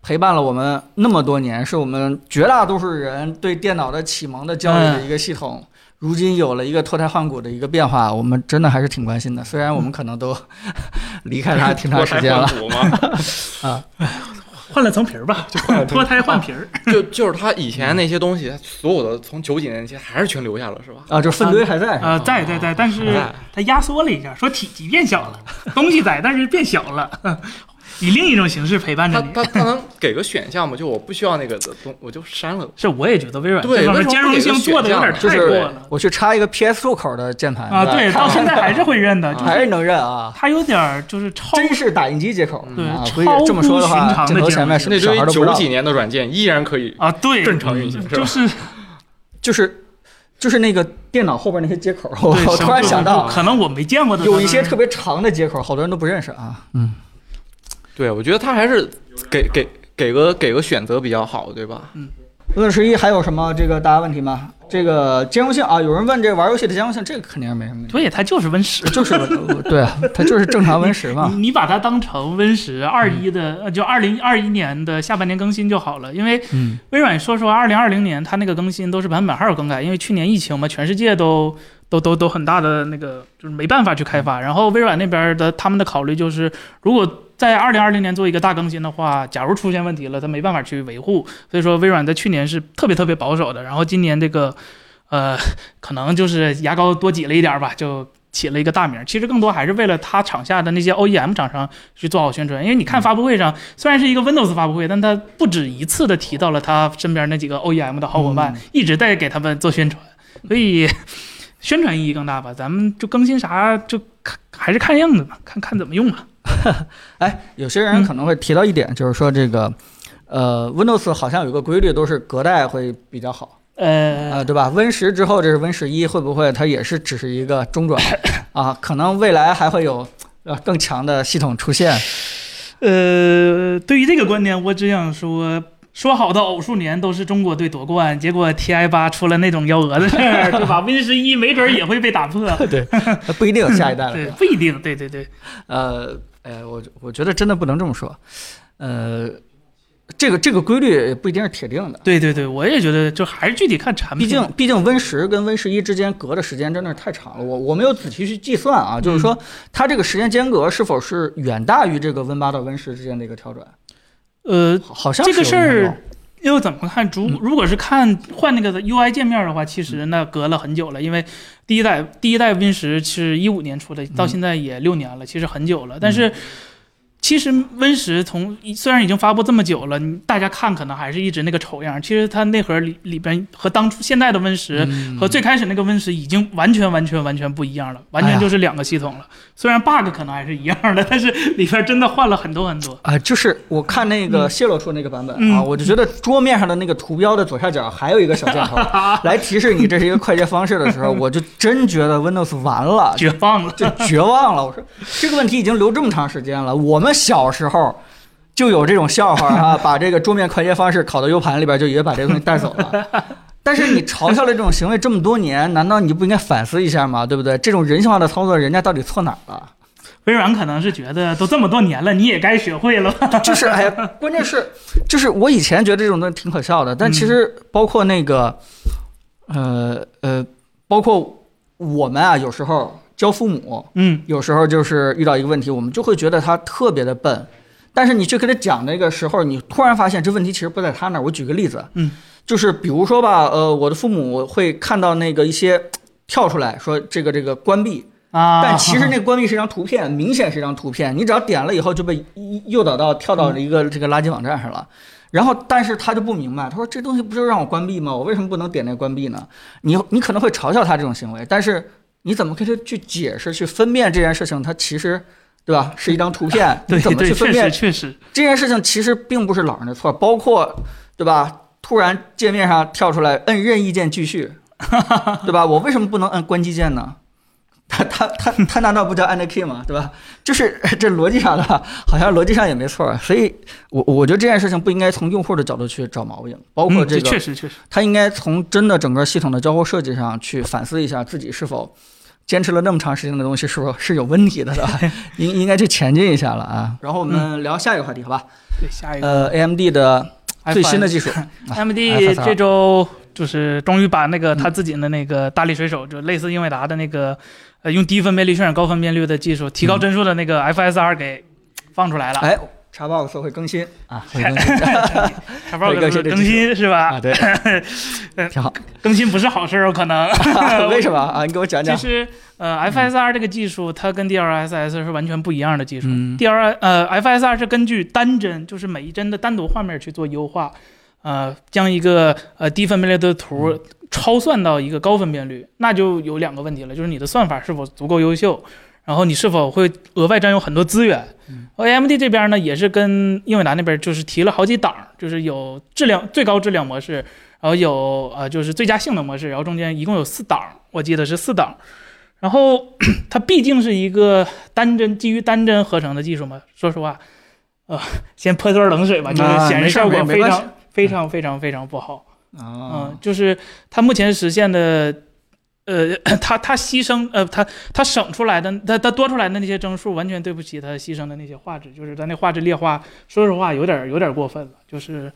陪伴了我们那么多年，是我们绝大多数人对电脑的启蒙的教育的一个系统。如今有了一个脱胎换骨的一个变化，我们真的还是挺关心的。虽然我们可能都 离开它挺长时间了脱胎 换了层皮儿吧，就换脱胎换皮儿。就就是他以前那些东西，所有的从九几年那些还是全留下了，是吧？啊，就粪堆还在。啊，在在在，但是它压缩了一下，说体积变小了，东西在，但是变小了。以另一种形式陪伴着你。他他他能给个选项吗？就我不需要那个东，我就删了。是，我也觉得微软对这兼容性做的有点太过了我去插一个 PS 入口的键盘啊！对，到现在还是会认的，就是还是能认啊。它有点儿就是超真是打印机接口，对啊，超这么说的话，乎寻常的镜头前面是那堆九几年的软件依然可以啊，对，正常运行，是吧？就是就是就是那个电脑后边那些接口，我突然想到，可能我没见过的，有一些特别长的接口，好多人都不认识啊。嗯，对，我觉得他还是给给给个给个选择比较好，对吧？Win 十一还有什么这个大家问题吗？这个兼容性啊，有人问这个玩游戏的兼容性，这个肯定是没什么问题。对，它就是 Win 十，就是对啊，它就是正常 Win 十嘛你。你把它当成 Win 十二一的，呃就二零二一年的下半年更新就好了。因为嗯微软说实话，二零二零年它那个更新都是版本号更改，因为去年疫情嘛，全世界都都都都很大的那个就是没办法去开发。然后微软那边的他们的考虑就是，如果在二零二零年做一个大更新的话，假如出现问题了，它没办法去维护。所以说微软在去年是特别特别保守的，然后今年这个，呃，可能就是牙膏多挤了一点儿吧，就起了一个大名儿。其实更多还是为了它场下的那些 OEM 厂商去做好宣传。因为你看发布会上，虽然是一个 Windows 发布会，但它不止一次的提到了他身边那几个 OEM 的好伙伴，一直在给他们做宣传，所以宣传意义更大吧。咱们就更新啥就看还是看样子吧，看看怎么用吧。哎，有些人可能会提到一点，就是说这个，呃，Windows 好像有个规律，都是隔代会比较好。呃，呃，对吧？Win 十之后，这是 Win 十一，会不会它也是只是一个中转 啊？可能未来还会有呃更强的系统出现。呃，对于这个观点，我只想说，说好的偶数年都是中国队夺冠，结果 TI 八出了那种幺蛾子事儿，对吧？Win 十一没准儿也会被打破，对，不一定有下一代了。对，不一定，对对对，呃，哎，我我觉得真的不能这么说。呃，这个这个规律不一定是铁定的。对对对，我也觉得，就还是具体看产品。毕竟，毕竟 Win 十跟 Win 十一之间隔的时间真的是太长了。我我没有仔细去计算啊，就是说它这个时间间隔是否是远大于这个 Win 八到 Win 十之间的一个跳转？呃，好好像这个事儿又怎么看？主如果是看换那个 UI 界面的话，其实那隔了很久了，因为第一代第一代 Win 十是一五年出的，到现在也六年了，其实很久了。但是其实 Win 十从虽然已经发布这么久了，你大家看可能还是一直那个丑样。其实它内核里里边和当初现在的 Win 十、嗯和最开始那个 Win 十已经完全完全完全不一样了，完全就是两个系统了。虽然 bug 可能还是一样的，但是里边真的换了很多很多。啊、就是我看那个泄露出那个版本、嗯啊，我就觉得桌面上的那个图标的左下角还有一个小箭头 来提示你这是一个快捷方式的时候，我就真觉得 Windows 完了，绝望了，就绝望了。我说这个问题已经留这么长时间了，我们小时候就有这种笑话啊，把这个桌面快捷方式拷到 U 盘里边，就以为把这个东西带走了。但是你嘲笑了这种行为这么多年，难道你就不应该反思一下吗？对不对？这种人性化的操作，人家到底错哪儿了？微软可能是觉得都这么多年了，你也该学会了吧？就是哎呀，关键是，就是我以前觉得这种东西挺可笑的，但其实包括那个，呃呃，包括我们啊，有时候教父母，嗯，有时候就是遇到一个问题，我们就会觉得他特别的笨，但是你去给他讲那个时候，你突然发现这问题其实不在他那儿。我举个例子，嗯，就是比如说吧，呃，我的父母会看到那个一些跳出来说这个这个关闭，啊，但其实那个关闭是一张图片，明显是一张图片，你只要点了以后就被诱导到跳到一个这个垃圾网站上了。然后，但是他就不明白，他说这东西不就是让我关闭吗？我为什么不能点那个关闭呢？你你可能会嘲笑他这种行为，但是你怎么跟他去解释、去分辨这件事情？它其实，对吧？是一张图片，对你怎么去分辨实确实，这件事情？其实并不是老人的错，包括，对吧？突然界面上跳出来摁任意键继续，对吧？我为什么不能摁关机键呢？他他他他难道不叫 and key 吗？对吧？就是这逻辑上的，好像逻辑上也没错。所以我我觉得这件事情不应该从用户的角度去找毛病，包括嗯这个，确实确实，他应该从真的整个系统的交互设计上去反思一下自己是否坚持了那么长时间的东西是否是有问题的，对吧？应应该去前进一下了啊。然后我们聊下一个话题，好吧？对下一个呃，AMD 的最新的技术，AMD 这周就是终于把那个他自己的那个大力水手，就类似英伟达的那个呃用低分辨率渲染高分辨率的技术，提高帧数的那个 FSR 给放出来了。哎，Xbox 会更新啊，会更新 叉 box 更新更新是吧？啊，对，挺好。更新不是好事儿，有可能。为什么啊？你给我讲讲。其实，呃，FSR 这个技术，它跟 DLSS 是完全不一样的技术。嗯 DL 呃，FSR 是根据单帧，就是每一帧的单独画面去做优化，呃，将一个呃低分辨率的图超算到一个高分辨率，那就有两个问题了，就是你的算法是否足够优秀，然后你是否会额外占用很多资源。嗯 AMD 这边呢，也是跟英伟达那边就是提了好几档，就是有质量最高质量模式，然后有呃就是最佳性能模式，然后中间一共有四档，我记得是四档。然后 它毕竟是一个单帧基于单帧合成的技术嘛，说实话，呃，先泼段冷水吧，就是显示效果非常非常非常非常不好。啊嗯，，就是它目前实现的，呃，它它牺牲呃，它它省出来的，它它多出来的那些帧数，完全对不起它牺牲的那些画质，就是它那画质劣化，说实话有点有点过分了，就是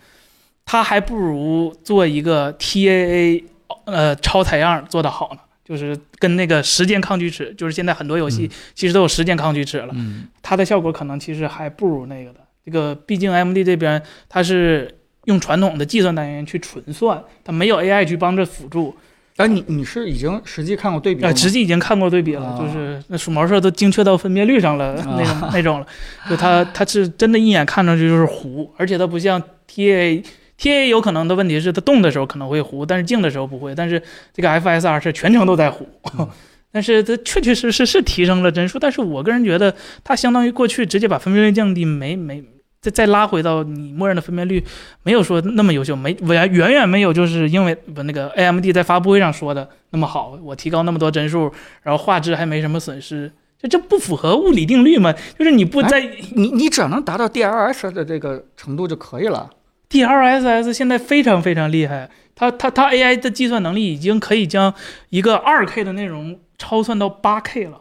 它还不如做一个 TAA 呃超采样做的好呢。就是跟那个时间抗锯齿，就是现在很多游戏其实都有时间抗锯齿了，嗯它的效果可能其实还不如那个的。这个毕竟 AMD 这边它是用传统的计算单元去纯算，它没有 AI 去帮着辅助。哎，你你是已经实际看过对比了？实际已经看过对比了，啊就是那鼠毛色都精确到分辨率上了，啊那种那种了。就它 它是真的，一眼看上去就是糊，而且它不像 TA。TA 有可能的问题是它动的时候可能会糊，但是静的时候不会。但是这个 FSR 是全程都在糊，嗯 但是它确确实实是提升了帧数。但是我个人觉得它相当于过去直接把分辨率降低，没没再再拉回到你默认的分辨率，没有说那么优秀，没远远远没有就是因为不那个 AMD 在发布会上说的那么好。我提高那么多帧数，然后画质还没什么损失，这这不符合物理定律吗？就是你不在你你只要能达到 DLSS 的这个程度就可以了。DLSS 现在非常非常厉害，它它它 AI 的计算能力已经可以将一个 2K 的内容超算到 8K 了，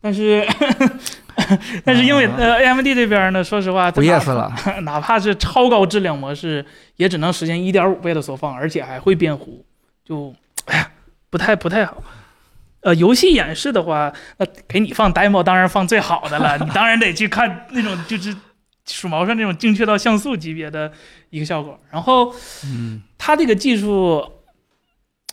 但是 但是因为呃 AMD 这边呢，说实话不 yes 了，哪怕是超高质量模式，也只能实现一点五倍的缩放，而且还会变糊，就哎呀不太不太好。呃，游戏演示的话，那给你放 demo 当然放最好的了，你当然得去看那种就是鼠毛上那种精确到像素级别的一个效果。然后嗯它这个技术，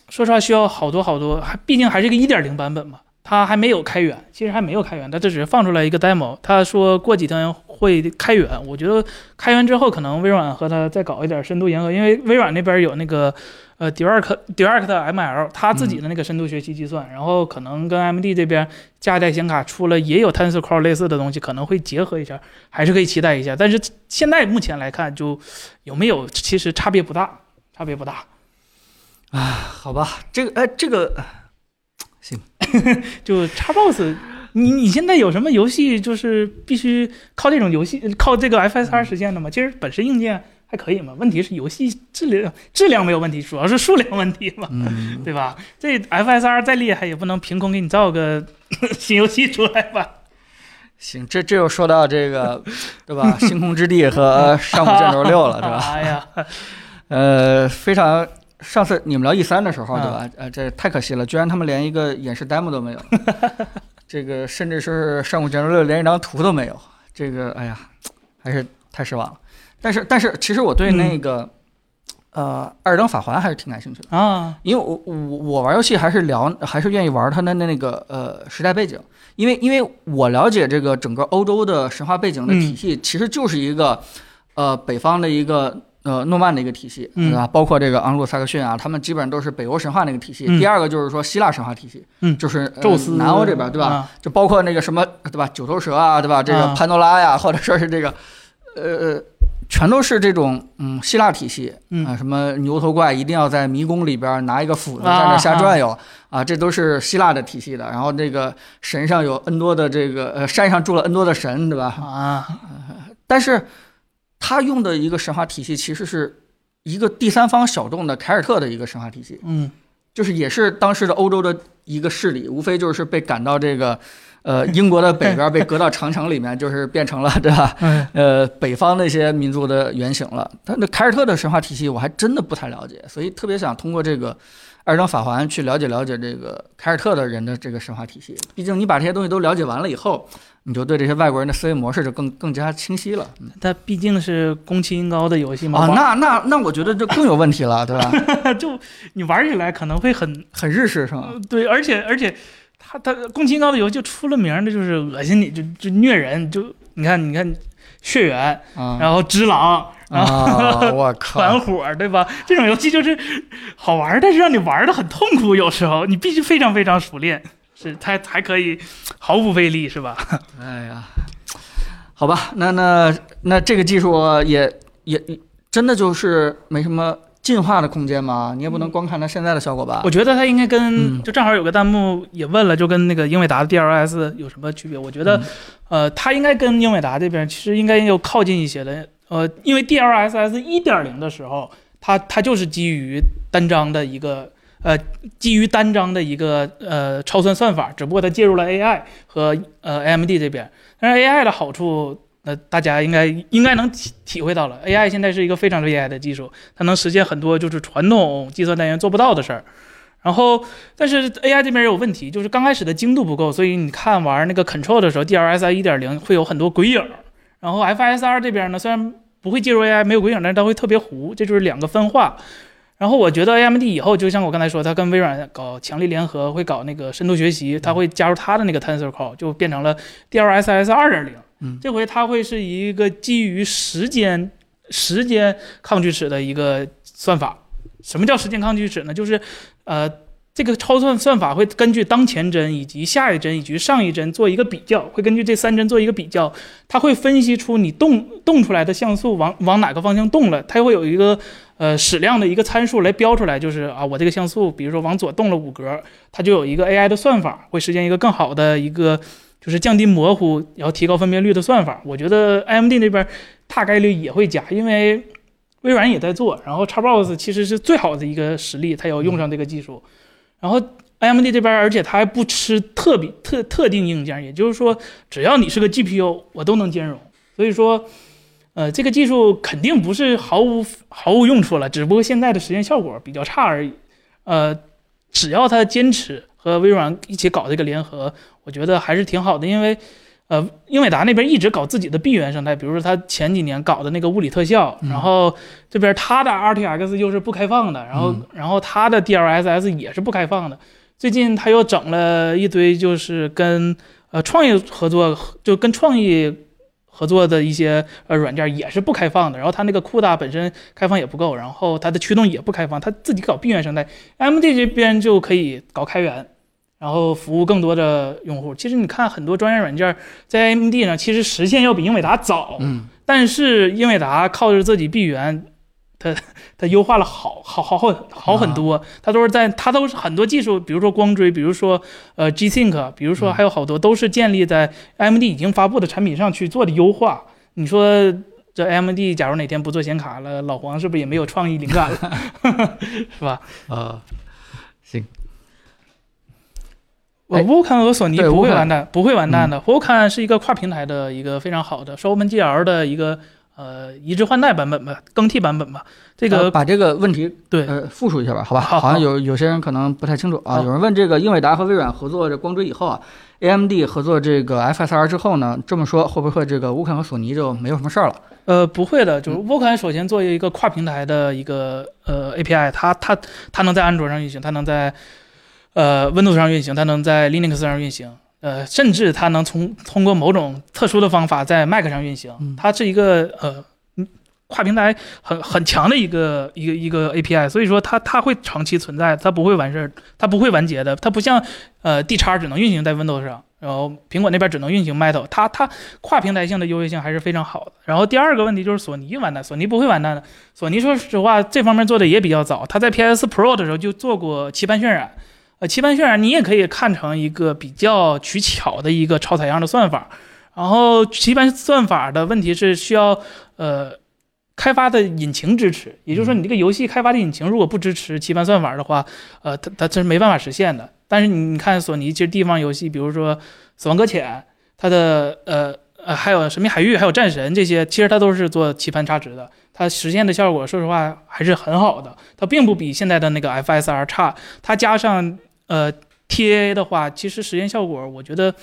说实话需要好多好多，还毕竟还是个一点零版本嘛，它还没有开源，其实还没有开源，它这只是放出来一个 demo。他说过几天会开源，我觉得开源之后可能微软和他再搞一点深度研合，因为微软那边有那个呃 Direct Direct ML，他自己的那个深度学习计算，然后可能跟 AMD 这边下一代显卡出了也有 Tensor Core 类似的东西，可能会结合一下，还是可以期待一下。但是现在目前来看，就有没有其实差别不大，差别不大。啊好吧，这个哎这个 就 Xbox，你你现在有什么游戏就是必须靠这种游戏靠这个 FSR 实现的吗？其实本身硬件还可以嘛，问题是游戏质量质量没有问题，主要是数量问题嘛，嗯 对吧？这 FSR 再厉害也不能凭空给你造个 新游戏出来吧？行，这这又说到这个对吧？星空之地和上古卷轴六了，对吧？哎呀，呃，非常。上次你们聊 E 三的时候，啊对吧？呃，这太可惜了，居然他们连一个演示 demo 都没有，这个甚至是上古卷轴六连一张图都没有，这个哎呀，还是太失望了。但是，但是其实我对那个、呃《艾尔登法环》还是挺感兴趣的，啊，因为我我我玩游戏还是聊还是愿意玩它的那个呃时代背景，因为因为我了解这个整个欧洲的神话背景的体系，其实就是一个呃北方的一个。呃，诺曼的一个体系，嗯对吧？包括这个昂格鲁撒克逊啊，他们基本上都是北欧神话那个体系。嗯第二个就是说希腊神话体系，嗯就是、呃宙斯南欧这边，对吧？啊就包括那个什么，对吧？九头蛇啊，对吧？这个啊潘多拉呀，或者说是这个，呃，全都是这种嗯希腊体系嗯啊，什么牛头怪一定要在迷宫里边拿一个斧子在啊那瞎转悠啊，这都是希腊的体系的。然后这个神上有 N 多的这个呃山上住了 N 多的神，对吧？啊，但是他用的一个神话体系其实是一个第三方小众的凯尔特的一个神话体系。嗯就是也是当时的欧洲的一个势力，无非就是被赶到这个呃，英国的北边被隔到长城里面，就是变成了对吧？嗯，呃，北方那些民族的原型了。但那凯尔特的神话体系我还真的不太了解，所以特别想通过这个二张法环去了解了解这个凯尔特的人的这个神话体系。毕竟你把这些东西都了解完了以后，你就对这些外国人的思维模式就更更加清晰了。嗯它毕竟是宫崎英高的游戏嘛，那那那我觉得这更有问题了，对吧？就你玩起来可能会很很日式是吗？呃对，而且而且他他宫崎英高的游戏就出了名的就是恶心你，就就虐人，就你看你看血缘，啊然后只狼，然后啊！我靠！团伙，对吧？这种游戏就是好玩儿，但是让你玩的很痛苦，有时候你必须非常非常熟练，是它还可以毫不费力，是吧？哎呀，好吧，那那那这个技术也也也真的就是没什么进化的空间吗？你也不能光看它现在的效果吧我？觉得它应该跟、嗯就正好有个弹幕也问了，就跟那个英伟达的 DLS 有什么区别？我觉得，嗯呃，它应该跟英伟达这边其实应该要靠近一些的。呃，因为 DLSS 一点零的时候，它它就是基于单张的一个呃基于单张的一个呃超算算法，只不过它介入了 AI 和呃 AMD 这边。但是 AI 的好处，那、大家应该应该能体体会到了。AI 现在是一个非常厉害的技术，它能实现很多就是传统计算单元做不到的事儿。然后，但是 AI 这边也有问题，就是刚开始的精度不够，所以你看玩那个 Control 的时候，DLSS 一点零会有很多鬼影。然后 FSR 这边呢，虽然不会介入 AI，没有鬼影，但是它会特别糊，这就是两个分化。然后我觉得 AMD 以后就像我刚才说，它跟微软搞强力联合，会搞那个深度学习，它会加入它的那个 Tensor Core，就变成了 DLSS 二点零。嗯这回它会是一个基于时间时间抗锯齿的一个算法。什么叫时间抗锯齿呢？就是呃，这个超算算法会根据当前帧以及下一帧以及上一帧做一个比较，会根据这三帧做一个比较，它会分析出你动动出来的像素往往哪个方向动了，它会有一个呃矢量的一个参数来标出来，就是啊，我这个像素，比如说往左动了五格，它就有一个 AI 的算法，会实现一个更好的一个就是降低模糊，然后提高分辨率的算法。我觉得 AMD 那边大概率也会加，因为微软也在做，然后 Xbox 其实是最好的一个实力，它要用上这个技术，然后。AMD 这边，而且它还不吃特别特特定硬件，也就是说，只要你是个 GPU，我都能兼容。所以说，呃，这个技术肯定不是毫无毫无用处了，只不过现在的实验效果比较差而已。呃，只要它坚持和微软一起搞这个联合，我觉得还是挺好的，因为。呃，英伟达那边一直搞自己的闭源生态，比如说他前几年搞的那个物理特效，嗯然后这边它的 RTX 又是不开放的，然后、嗯然后它的 DLSS 也是不开放的。最近他又整了一堆，就是跟呃创意合作，就跟创意合作的一些呃软件也是不开放的。然后他那个酷大本身开放也不够，然后它的驱动也不开放，他自己搞闭源生态。AMD 这边就可以搞开源，然后服务更多的用户。其实你看很多专业软件在 AMD 呢，其实实现要比英伟达早，嗯但是英伟达靠着自己闭源，它 它优化了好好好好好很多。它都是在它都是很多技术，比如说光追，比如说呃 G Sync，比如说还有好多都是建立在 AMD 已经发布的产品上去做的优化。你说这 AMD 假如哪天不做显卡了，老黄是不是也没有创意灵感了？是吧？啊，我哎 Vulkan 和索尼不会完蛋，不会完蛋的。Vulkan 是一个跨平台的一个非常好的，是 OpenGL 的一个呃移植换代版本吧，更替版本吧。这个呃把这个问题对呃复述一下吧，好吧？好好像有有些人可能不太清楚啊。有人问这个英伟达和微软合作这光追以后啊，AMD 合作这个 FSR 之后呢，这么说会不会这个乌肯和索尼就没有什么事儿了？呃，不会的，就是嗯 Vulkan 首先作为一个跨平台的一个呃 API，它它它能在安卓上运行，它能在呃 Windows 上运行，它能在 Linux 上运行，呃，甚至它能从通过某种特殊的方法在 Mac 上运行嗯。它是一个呃嗯跨平台很很强的一个一个一个 API，所以说它它会长期存在，它不会完事儿，它不会完结的，它不像呃 D 叉只能运行在 Windows 上。然后苹果那边只能运行 Metal，它它跨平台性的优越性还是非常好的。然后第二个问题就是索尼完蛋，索尼不会完蛋的。索尼说实话这方面做的也比较早，它在 PS Pro 的时候就做过棋盘渲染，呃，棋盘渲染你也可以看成一个比较取巧的一个超采样的算法。然后棋盘算法的问题是需要呃开发的引擎支持，也就是说你这个游戏开发的引擎如果不支持棋盘算法的话，呃，它它这是没办法实现的。但是你你看索尼，其实地方游戏，比如说《死亡搁浅》，它的呃呃还有《神秘海域》，还有《战神》这些，其实它都是做棋盘差值的，它实现的效果，说实话还是很好的，它并不比现在的那个 FSR 差。它加上呃 TAA 的话，其实实验效果，我觉得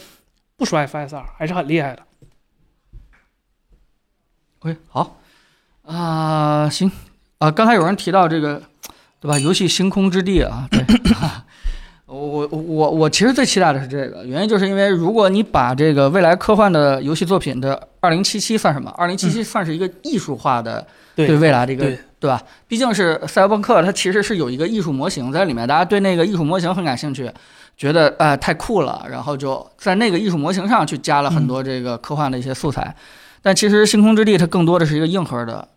不输 FSR，还是很厉害的。OK，好，啊、行，啊、刚才有人提到这个，对吧？游戏星空之地啊，对，我我我我其实最期待的是这个，原因就是因为如果你把这个未来科幻的游戏作品的二零七七算什么？二零七七算是一个艺术化的对对未来的一个对对吧？毕竟是赛博朋克，它其实是有一个艺术模型在里面，大家对那个艺术模型很感兴趣，觉得呃太酷了，然后就在那个艺术模型上去加了很多这个科幻的一些素材。但其实《星空之地》它更多的是一个硬核的、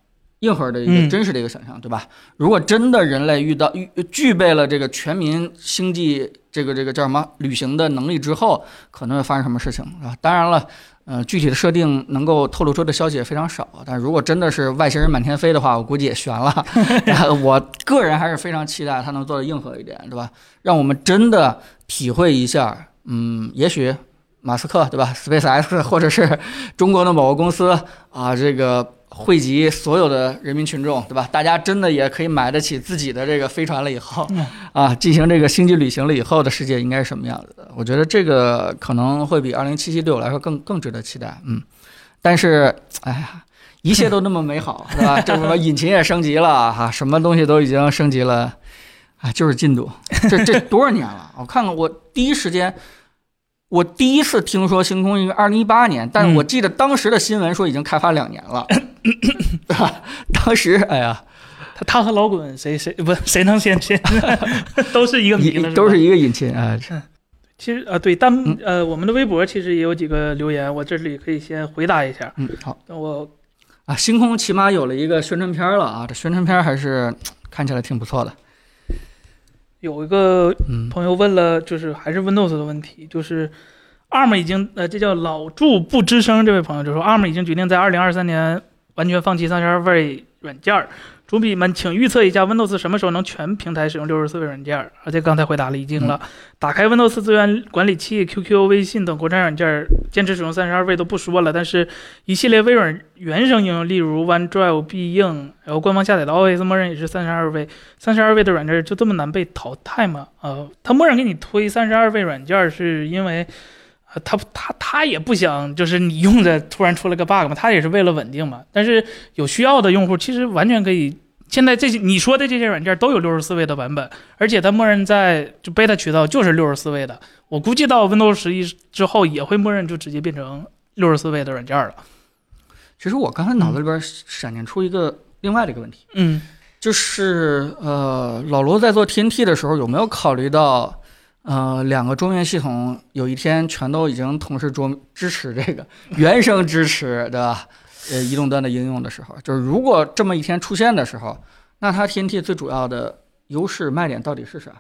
硬核的一嗯个真实的一个想象，对吧？如果真的人类遇到遇具备了这个全民星际这个这个叫什么旅行的能力之后，可能会发生什么事情啊？当然了。呃，具体的设定能够透露出的消息也非常少，但如果真的是外星人满天飞的话，我估计也悬了。我个人还是非常期待它能做的硬核一点，对吧？让我们真的体会一下，嗯，也许马斯克对吧，SpaceX 或者是中国的某个公司啊，这个汇集所有的人民群众，对吧？大家真的也可以买得起自己的这个飞船了以后 嗯，啊，进行这个星际旅行了以后的世界应该是什么样子的？我觉得这个可能会比二零七七对我来说更更值得期待，嗯。但是，哎呀，一切都那么美好，对吧？这什么引擎也升级了哈、什么东西都已经升级了，啊，就是进度。这这多少年了？我看看，我第一时间，我第一次听说星空应该二零一八年，但是我记得当时的新闻说已经开发两年了？当时，哎呀，他他和老滚谁谁不谁能先先，都是一个名字，都是一个引擎啊。其实啊，对，弹幕嗯呃，我们的微博其实也有几个留言，我这里可以先回答一下。嗯，好那我啊，星空起码有了一个宣传片了啊，这宣传片还是看起来挺不错的。有一个嗯。朋友问了，就是还是 Windows 的问题，就是 ARM 已经呃，这叫老祝不吱声这位朋友就说，ARM 已经决定在二零二三年完全放弃三十二位软件儿。主笔们，请预测一下 Windows 什么时候能全平台使用六十四位软件儿？而且刚才回答了已经了。打开 Windows 资源管理器、QQ、微信等国产软件儿，坚持使用三十二位都不说了，但是一系列微软原生应用，例如 OneDrive、必应，然后官方下载的 OS 默认也是三十二位。三十二位的软件就这么难被淘汰吗？呃，它默认给你推三十二位软件，是因为，呃，它它它也不想就是你用着突然出了个 bug 嘛，他也是为了稳定嘛。但是有需要的用户其实完全可以。现在这些你说的这些软件都有六十四位的版本，而且它默认在就 beta 渠道就是六十四位的。我估计到 Windows 十一之后也会默认就直接变成六十四位的软件了。其实我刚才脑子里边闪现出一个另外的一个问题。嗯就是呃，老罗在做 TNT 的时候有没有考虑到，呃，两个桌面系统有一天全都已经同时桌支持这个原生支持的呃移动端的应用的时候，就是如果这么一天出现的时候，那它 TNT 最主要的优势卖点到底是啥？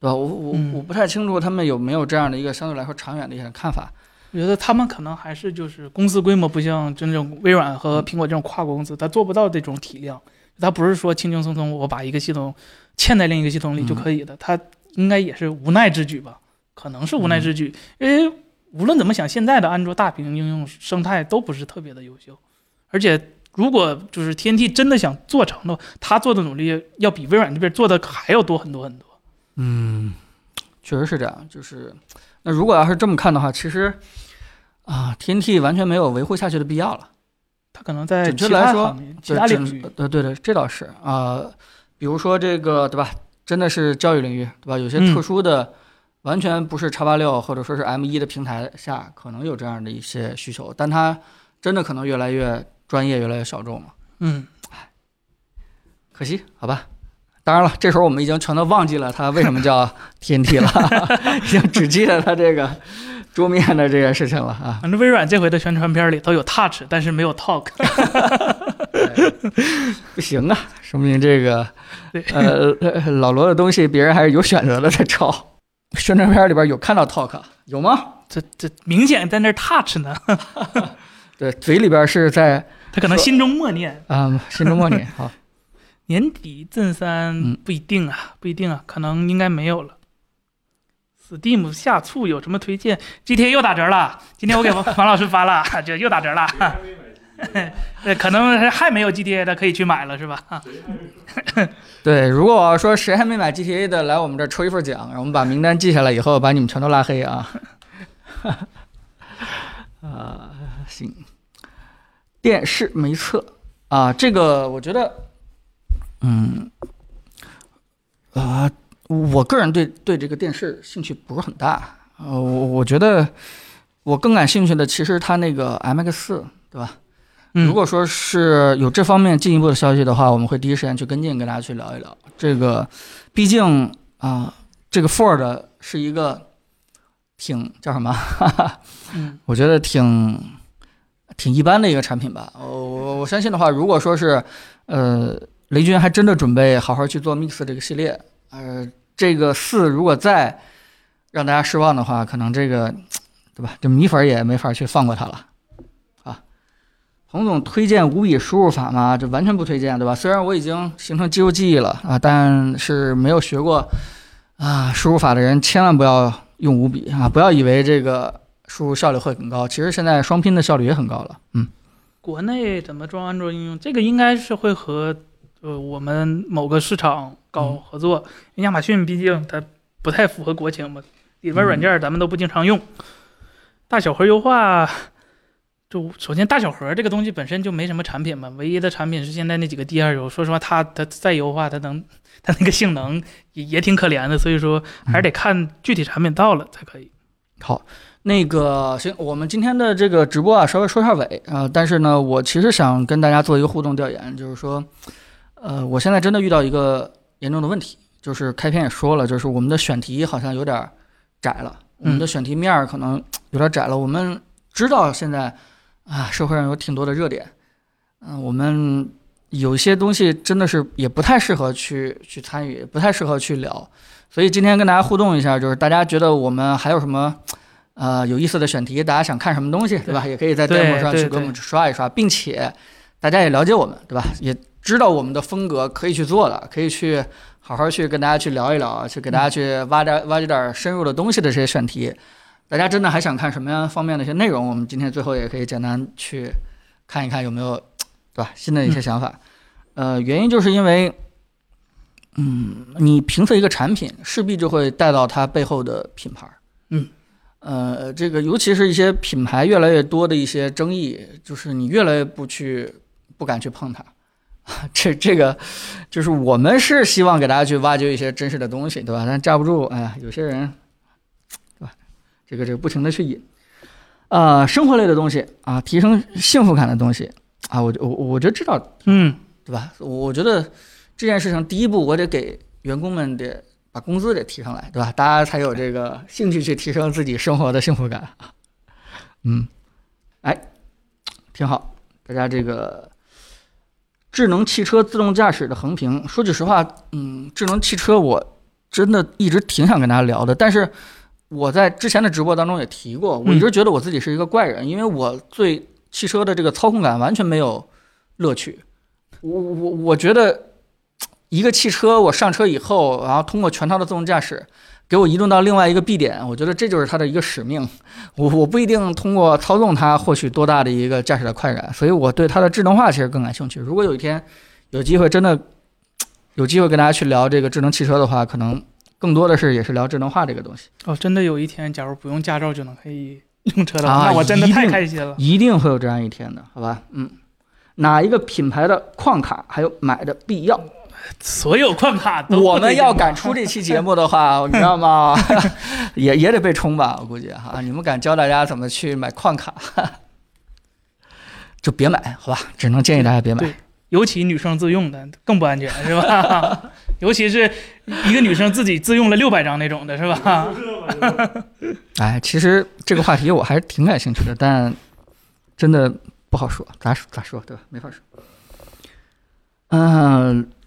对吧？我我嗯我不太清楚他们有没有这样的一个相对来说长远的一些看法。我觉得他们可能还是就是公司规模不像真正微软和苹果这种跨国公司，它做不到这种体量。它不是说轻轻松松我把一个系统嵌在另一个系统里就可以的，它应该也是无奈之举吧？可能是无奈之举，因为无论怎么想，现在的安卓大屏应用生态都不是特别的优秀，而且如果就是 TNT 真的想做成的话，他做的努力要比微软这边做的还要多很多很多。嗯，确实是这样。就是那如果要是这么看的话，其实啊，TNT 完全没有维护下去的必要了。它可能在准确其来说他行业、其他领域，整对对对，这倒是啊、比如说这个对吧？真的是教育领域对吧？有些嗯特殊的，完全不是叉八六或者说是 M 一的平台下，可能有这样的一些需求，但它真的可能越来越专业，越来越小众嘛。嗯，可惜，好吧。当然了，这时候我们已经全都忘记了它为什么叫 TNT 了，已经只记得它这个桌面的这个事情了啊。反正微软这回的宣传片里头有 Touch，但是没有 Talk。不行啊，说明这个对呃呃老罗的东西别人还是有选择的在抄。宣传片里边有看到 talk 有吗？这这明显在那 touch 呢，对，嘴里边是在他可能心中默念。啊、心中默念。好，年底正三嗯不一定啊，不一定啊，可能应该没有了。Steam 下促有什么推荐？GTA 又打折了，今天我给王 王老师发了，这又打折了。对，可能还没有 GTA 的可以去买了，是吧？对，如果我要说谁还没买 GTA 的，来我们这抽一份奖，我们把名单记下来以后，把你们全都拉黑啊。啊，行，电视没测啊，这个我觉得，嗯，啊，我个人对对这个电视兴趣不是很大。呃，我我觉得我更感兴趣的其实它那个 MX 四，对吧？嗯如果说是有这方面进一步的消息的话，我们会第一时间去跟进，跟大家去聊一聊。这个，毕竟啊、这个 Ford 是一个挺叫什么？嗯 我觉得挺挺一般的一个产品吧。我我我相信的话，如果说是呃雷军还真的准备好好去做 Mix 这个系列，呃，这个四如果再让大家失望的话，可能这个对吧？这米粉也没法去放过它了。啊彭总推荐五笔输入法吗？这完全不推荐，对吧？虽然我已经形成肌肉记忆了啊，但是没有学过啊输入法的人千万不要用五笔啊！不要以为这个输入效率会很高，其实现在双拼的效率也很高了。嗯，国内怎么装安卓应用？这个应该是会和呃我们某个市场搞合作，因为亚马逊毕竟它不太符合国情嘛，里边软件咱们都不经常用。大小核优化，就首先大小盒这个东西本身就没什么产品嘛，唯一的产品是现在那几个 D 二 U。说实话，它它再优化，它能它那个性能也也挺可怜的，所以说还是得看具体产品到了才可以。好，那个行，我们今天的这个直播啊，稍微说一下尾啊、呃但是呢，我其实想跟大家做一个互动调研，就是说，呃，我现在真的遇到一个严重的问题，就是开篇也说了，就是我们的选题好像有点窄了，我们的选题面儿可能 有点窄了。我们知道现在啊，社会上有挺多的热点，嗯、我们有一些东西真的是也不太适合去去参与，不太适合去聊。所以今天跟大家互动一下，就是大家觉得我们还有什么呃有意思的选题，大家想看什么东西，对吧？也可以在弹幕上去给我们刷一刷，并且大家也了解我们，对吧？也知道我们的风格可以去做的，可以去好好去跟大家去聊一聊，去给大家去挖点挖掘点深入的东西的这些选题。大家真的还想看什么样方面的一些内容？我们今天最后也可以简单去看一看有没有，对吧？新的一些想法。呃，原因就是因为，嗯，你评测一个产品，势必就会带到它背后的品牌。嗯，呃，这个尤其是一些品牌越来越多的一些争议，就是你越来越不去不敢去碰它。这这个就是我们是希望给大家去挖掘一些真实的东西，对吧？但架不住，哎呀，有些人，对吧？这个这个不停的去引，呃，生活类的东西啊，提升幸福感的东西啊，我我我觉得这倒嗯，对吧？我觉得这件事情第一步，我得给员工们得把工资得提上来，对吧？大家才有这个兴趣去提升自己生活的幸福感。嗯，哎，挺好，大家这个智能汽车自动驾驶的横屏，说句实话，嗯，智能汽车我真的一直挺想跟大家聊的，但是我在之前的直播当中也提过，我一直觉得我自己是一个怪人，因为我对汽车的这个操控感完全没有乐趣。我我我觉得一个汽车，我上车以后，然后通过全套的自动驾驶，给我移动到另外一个 B 点，我觉得这就是它的一个使命。我我不一定通过操纵它获取多大的一个驾驶的快感，所以我对它的智能化其实更感兴趣。如果有一天有机会真的有机会跟大家去聊这个智能汽车的话，可能更多的是也是聊智能化这个东西，哦，真的有一天，假如不用驾照就能可以用车的啊话，那我真的太开心了。一定会有这样一天的，好吧？嗯，哪一个品牌的矿卡还有买的必要？所有矿卡都我们要敢敢出这期节目的话，你知道吗？也也得被冲吧，我估计哈。你们敢教大家怎么去买矿卡，就别买，好吧？只能建议大家别买。尤其女生自用的更不安全，是吧？尤其是一个女生自己自用了六百张那种的，是吧？哎，其实这个话题我还是挺感兴趣的，但真的不好说，咋说咋说对吧？没法说。嗯，我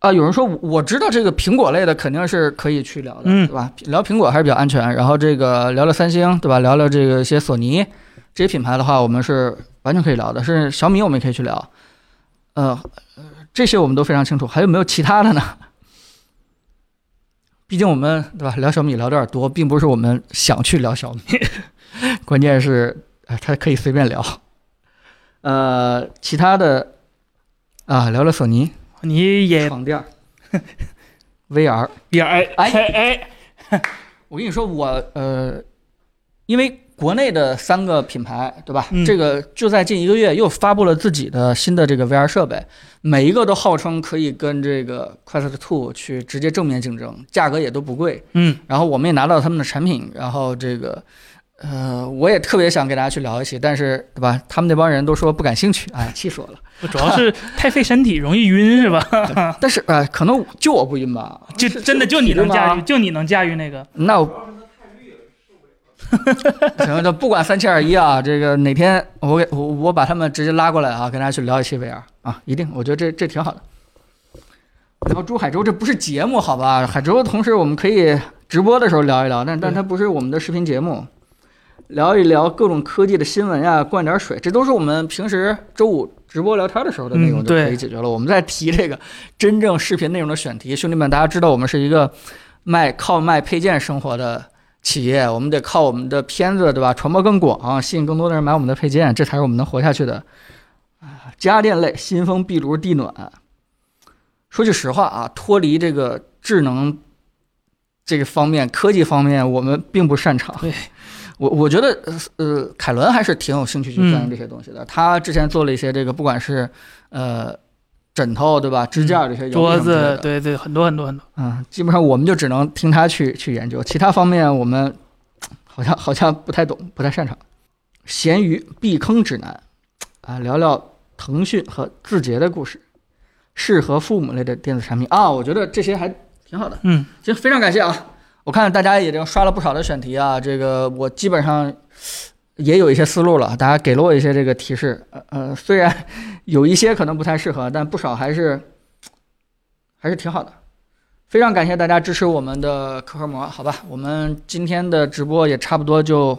啊，有人说我知道这个苹果类的肯定是可以去聊的，嗯对吧？聊苹果还是比较安全。然后这个聊聊三星，对吧？聊聊这个一些索尼这些品牌的话，我们是完全可以聊的。是小米，我们也可以去聊。呃，呃这些我们都非常清楚。还有没有其他的呢？毕竟我们对吧聊小米聊的有点多，并不是我们想去聊小米，关键是哎，它可以随便聊。呃，其他的啊，聊聊索尼你也床垫儿 VR。别哎哎哎，我跟你说，我呃，因为国内的三个品牌，对吧？嗯这个就在近一个月又发布了自己的新的这个 VR 设备，每一个都号称可以跟这个 Quest Two 去直接正面竞争，价格也都不贵。嗯，然后我们也拿到他们的产品，然后这个。呃，我也特别想给大家去聊一期，但是对吧？他们那帮人都说不感兴趣，哎，气死我了。主要是 太费身体，容易晕是吧？但是哎，可能就我不晕吧？就真的就你能驾驭，就你能驾驭那个。那我行，那不管三七二一啊，这个哪天我给我我把他们直接拉过来啊，跟大家去聊一期 VR 啊，一定，我觉得这这挺好的。然后珠海州这不是节目好吧？海州同时我们可以直播的时候聊一聊，但但它不是我们的视频节目，聊一聊各种科技的新闻呀，灌点水，这都是我们平时周五直播聊天的时候的内容就可以解决了。我们在提这个真正视频内容的选题，兄弟们，大家知道我们是一个卖靠卖配件生活的企业，我们得靠我们的片子对吧传播更广，吸引更多的人买我们的配件，这才是我们能活下去的。啊，家电类，新风壁炉、地暖。说句实话啊，脱离这个智能这个方面、科技方面，我们并不擅长。对，我我觉得呃呃，凯伦还是挺有兴趣去钻研这些东西的。他之前做了一些这个，不管是呃枕头对吧，支架这些、桌子，对对，很多很多很多。嗯，基本上我们就只能听他去去研究，其他方面我们好像好像不太懂，不太擅长。闲鱼避坑指南啊，聊聊腾讯和字节的故事，适合父母类的电子产品啊，我觉得这些还挺好的。嗯，行，非常感谢啊！我看大家已经刷了不少的选题啊，这个我基本上也有一些思路了，大家给了我一些这个提示。呃呃，虽然 有一些可能不太适合，但不少还是还是挺好的。非常感谢大家支持我们的壳壳膜，好吧，我们今天的直播也差不多就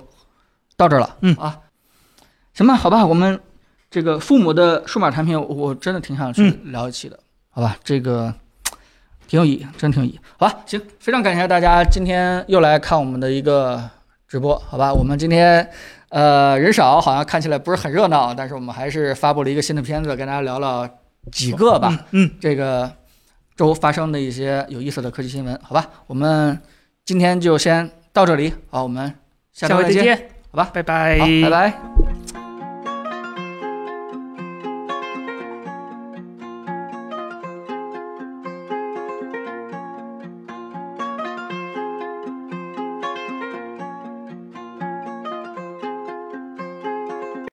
到这儿了。嗯啊，行吧，好吧，我们这个父母的数码产品，我真的挺想去聊一期的，好吧，这个挺有意义，真挺有意。义。好吧，行，非常感谢大家今天又来看我们的一个直播，好吧，我们今天呃人少，好像看起来不是很热闹，但是我们还是发布了一个新的片子，跟大家聊了几个吧，嗯，这个周发生的一些有意思的科技新闻，好吧，我们今天就先到这里，好，我们下下回再见，好吧，拜拜，好，拜拜。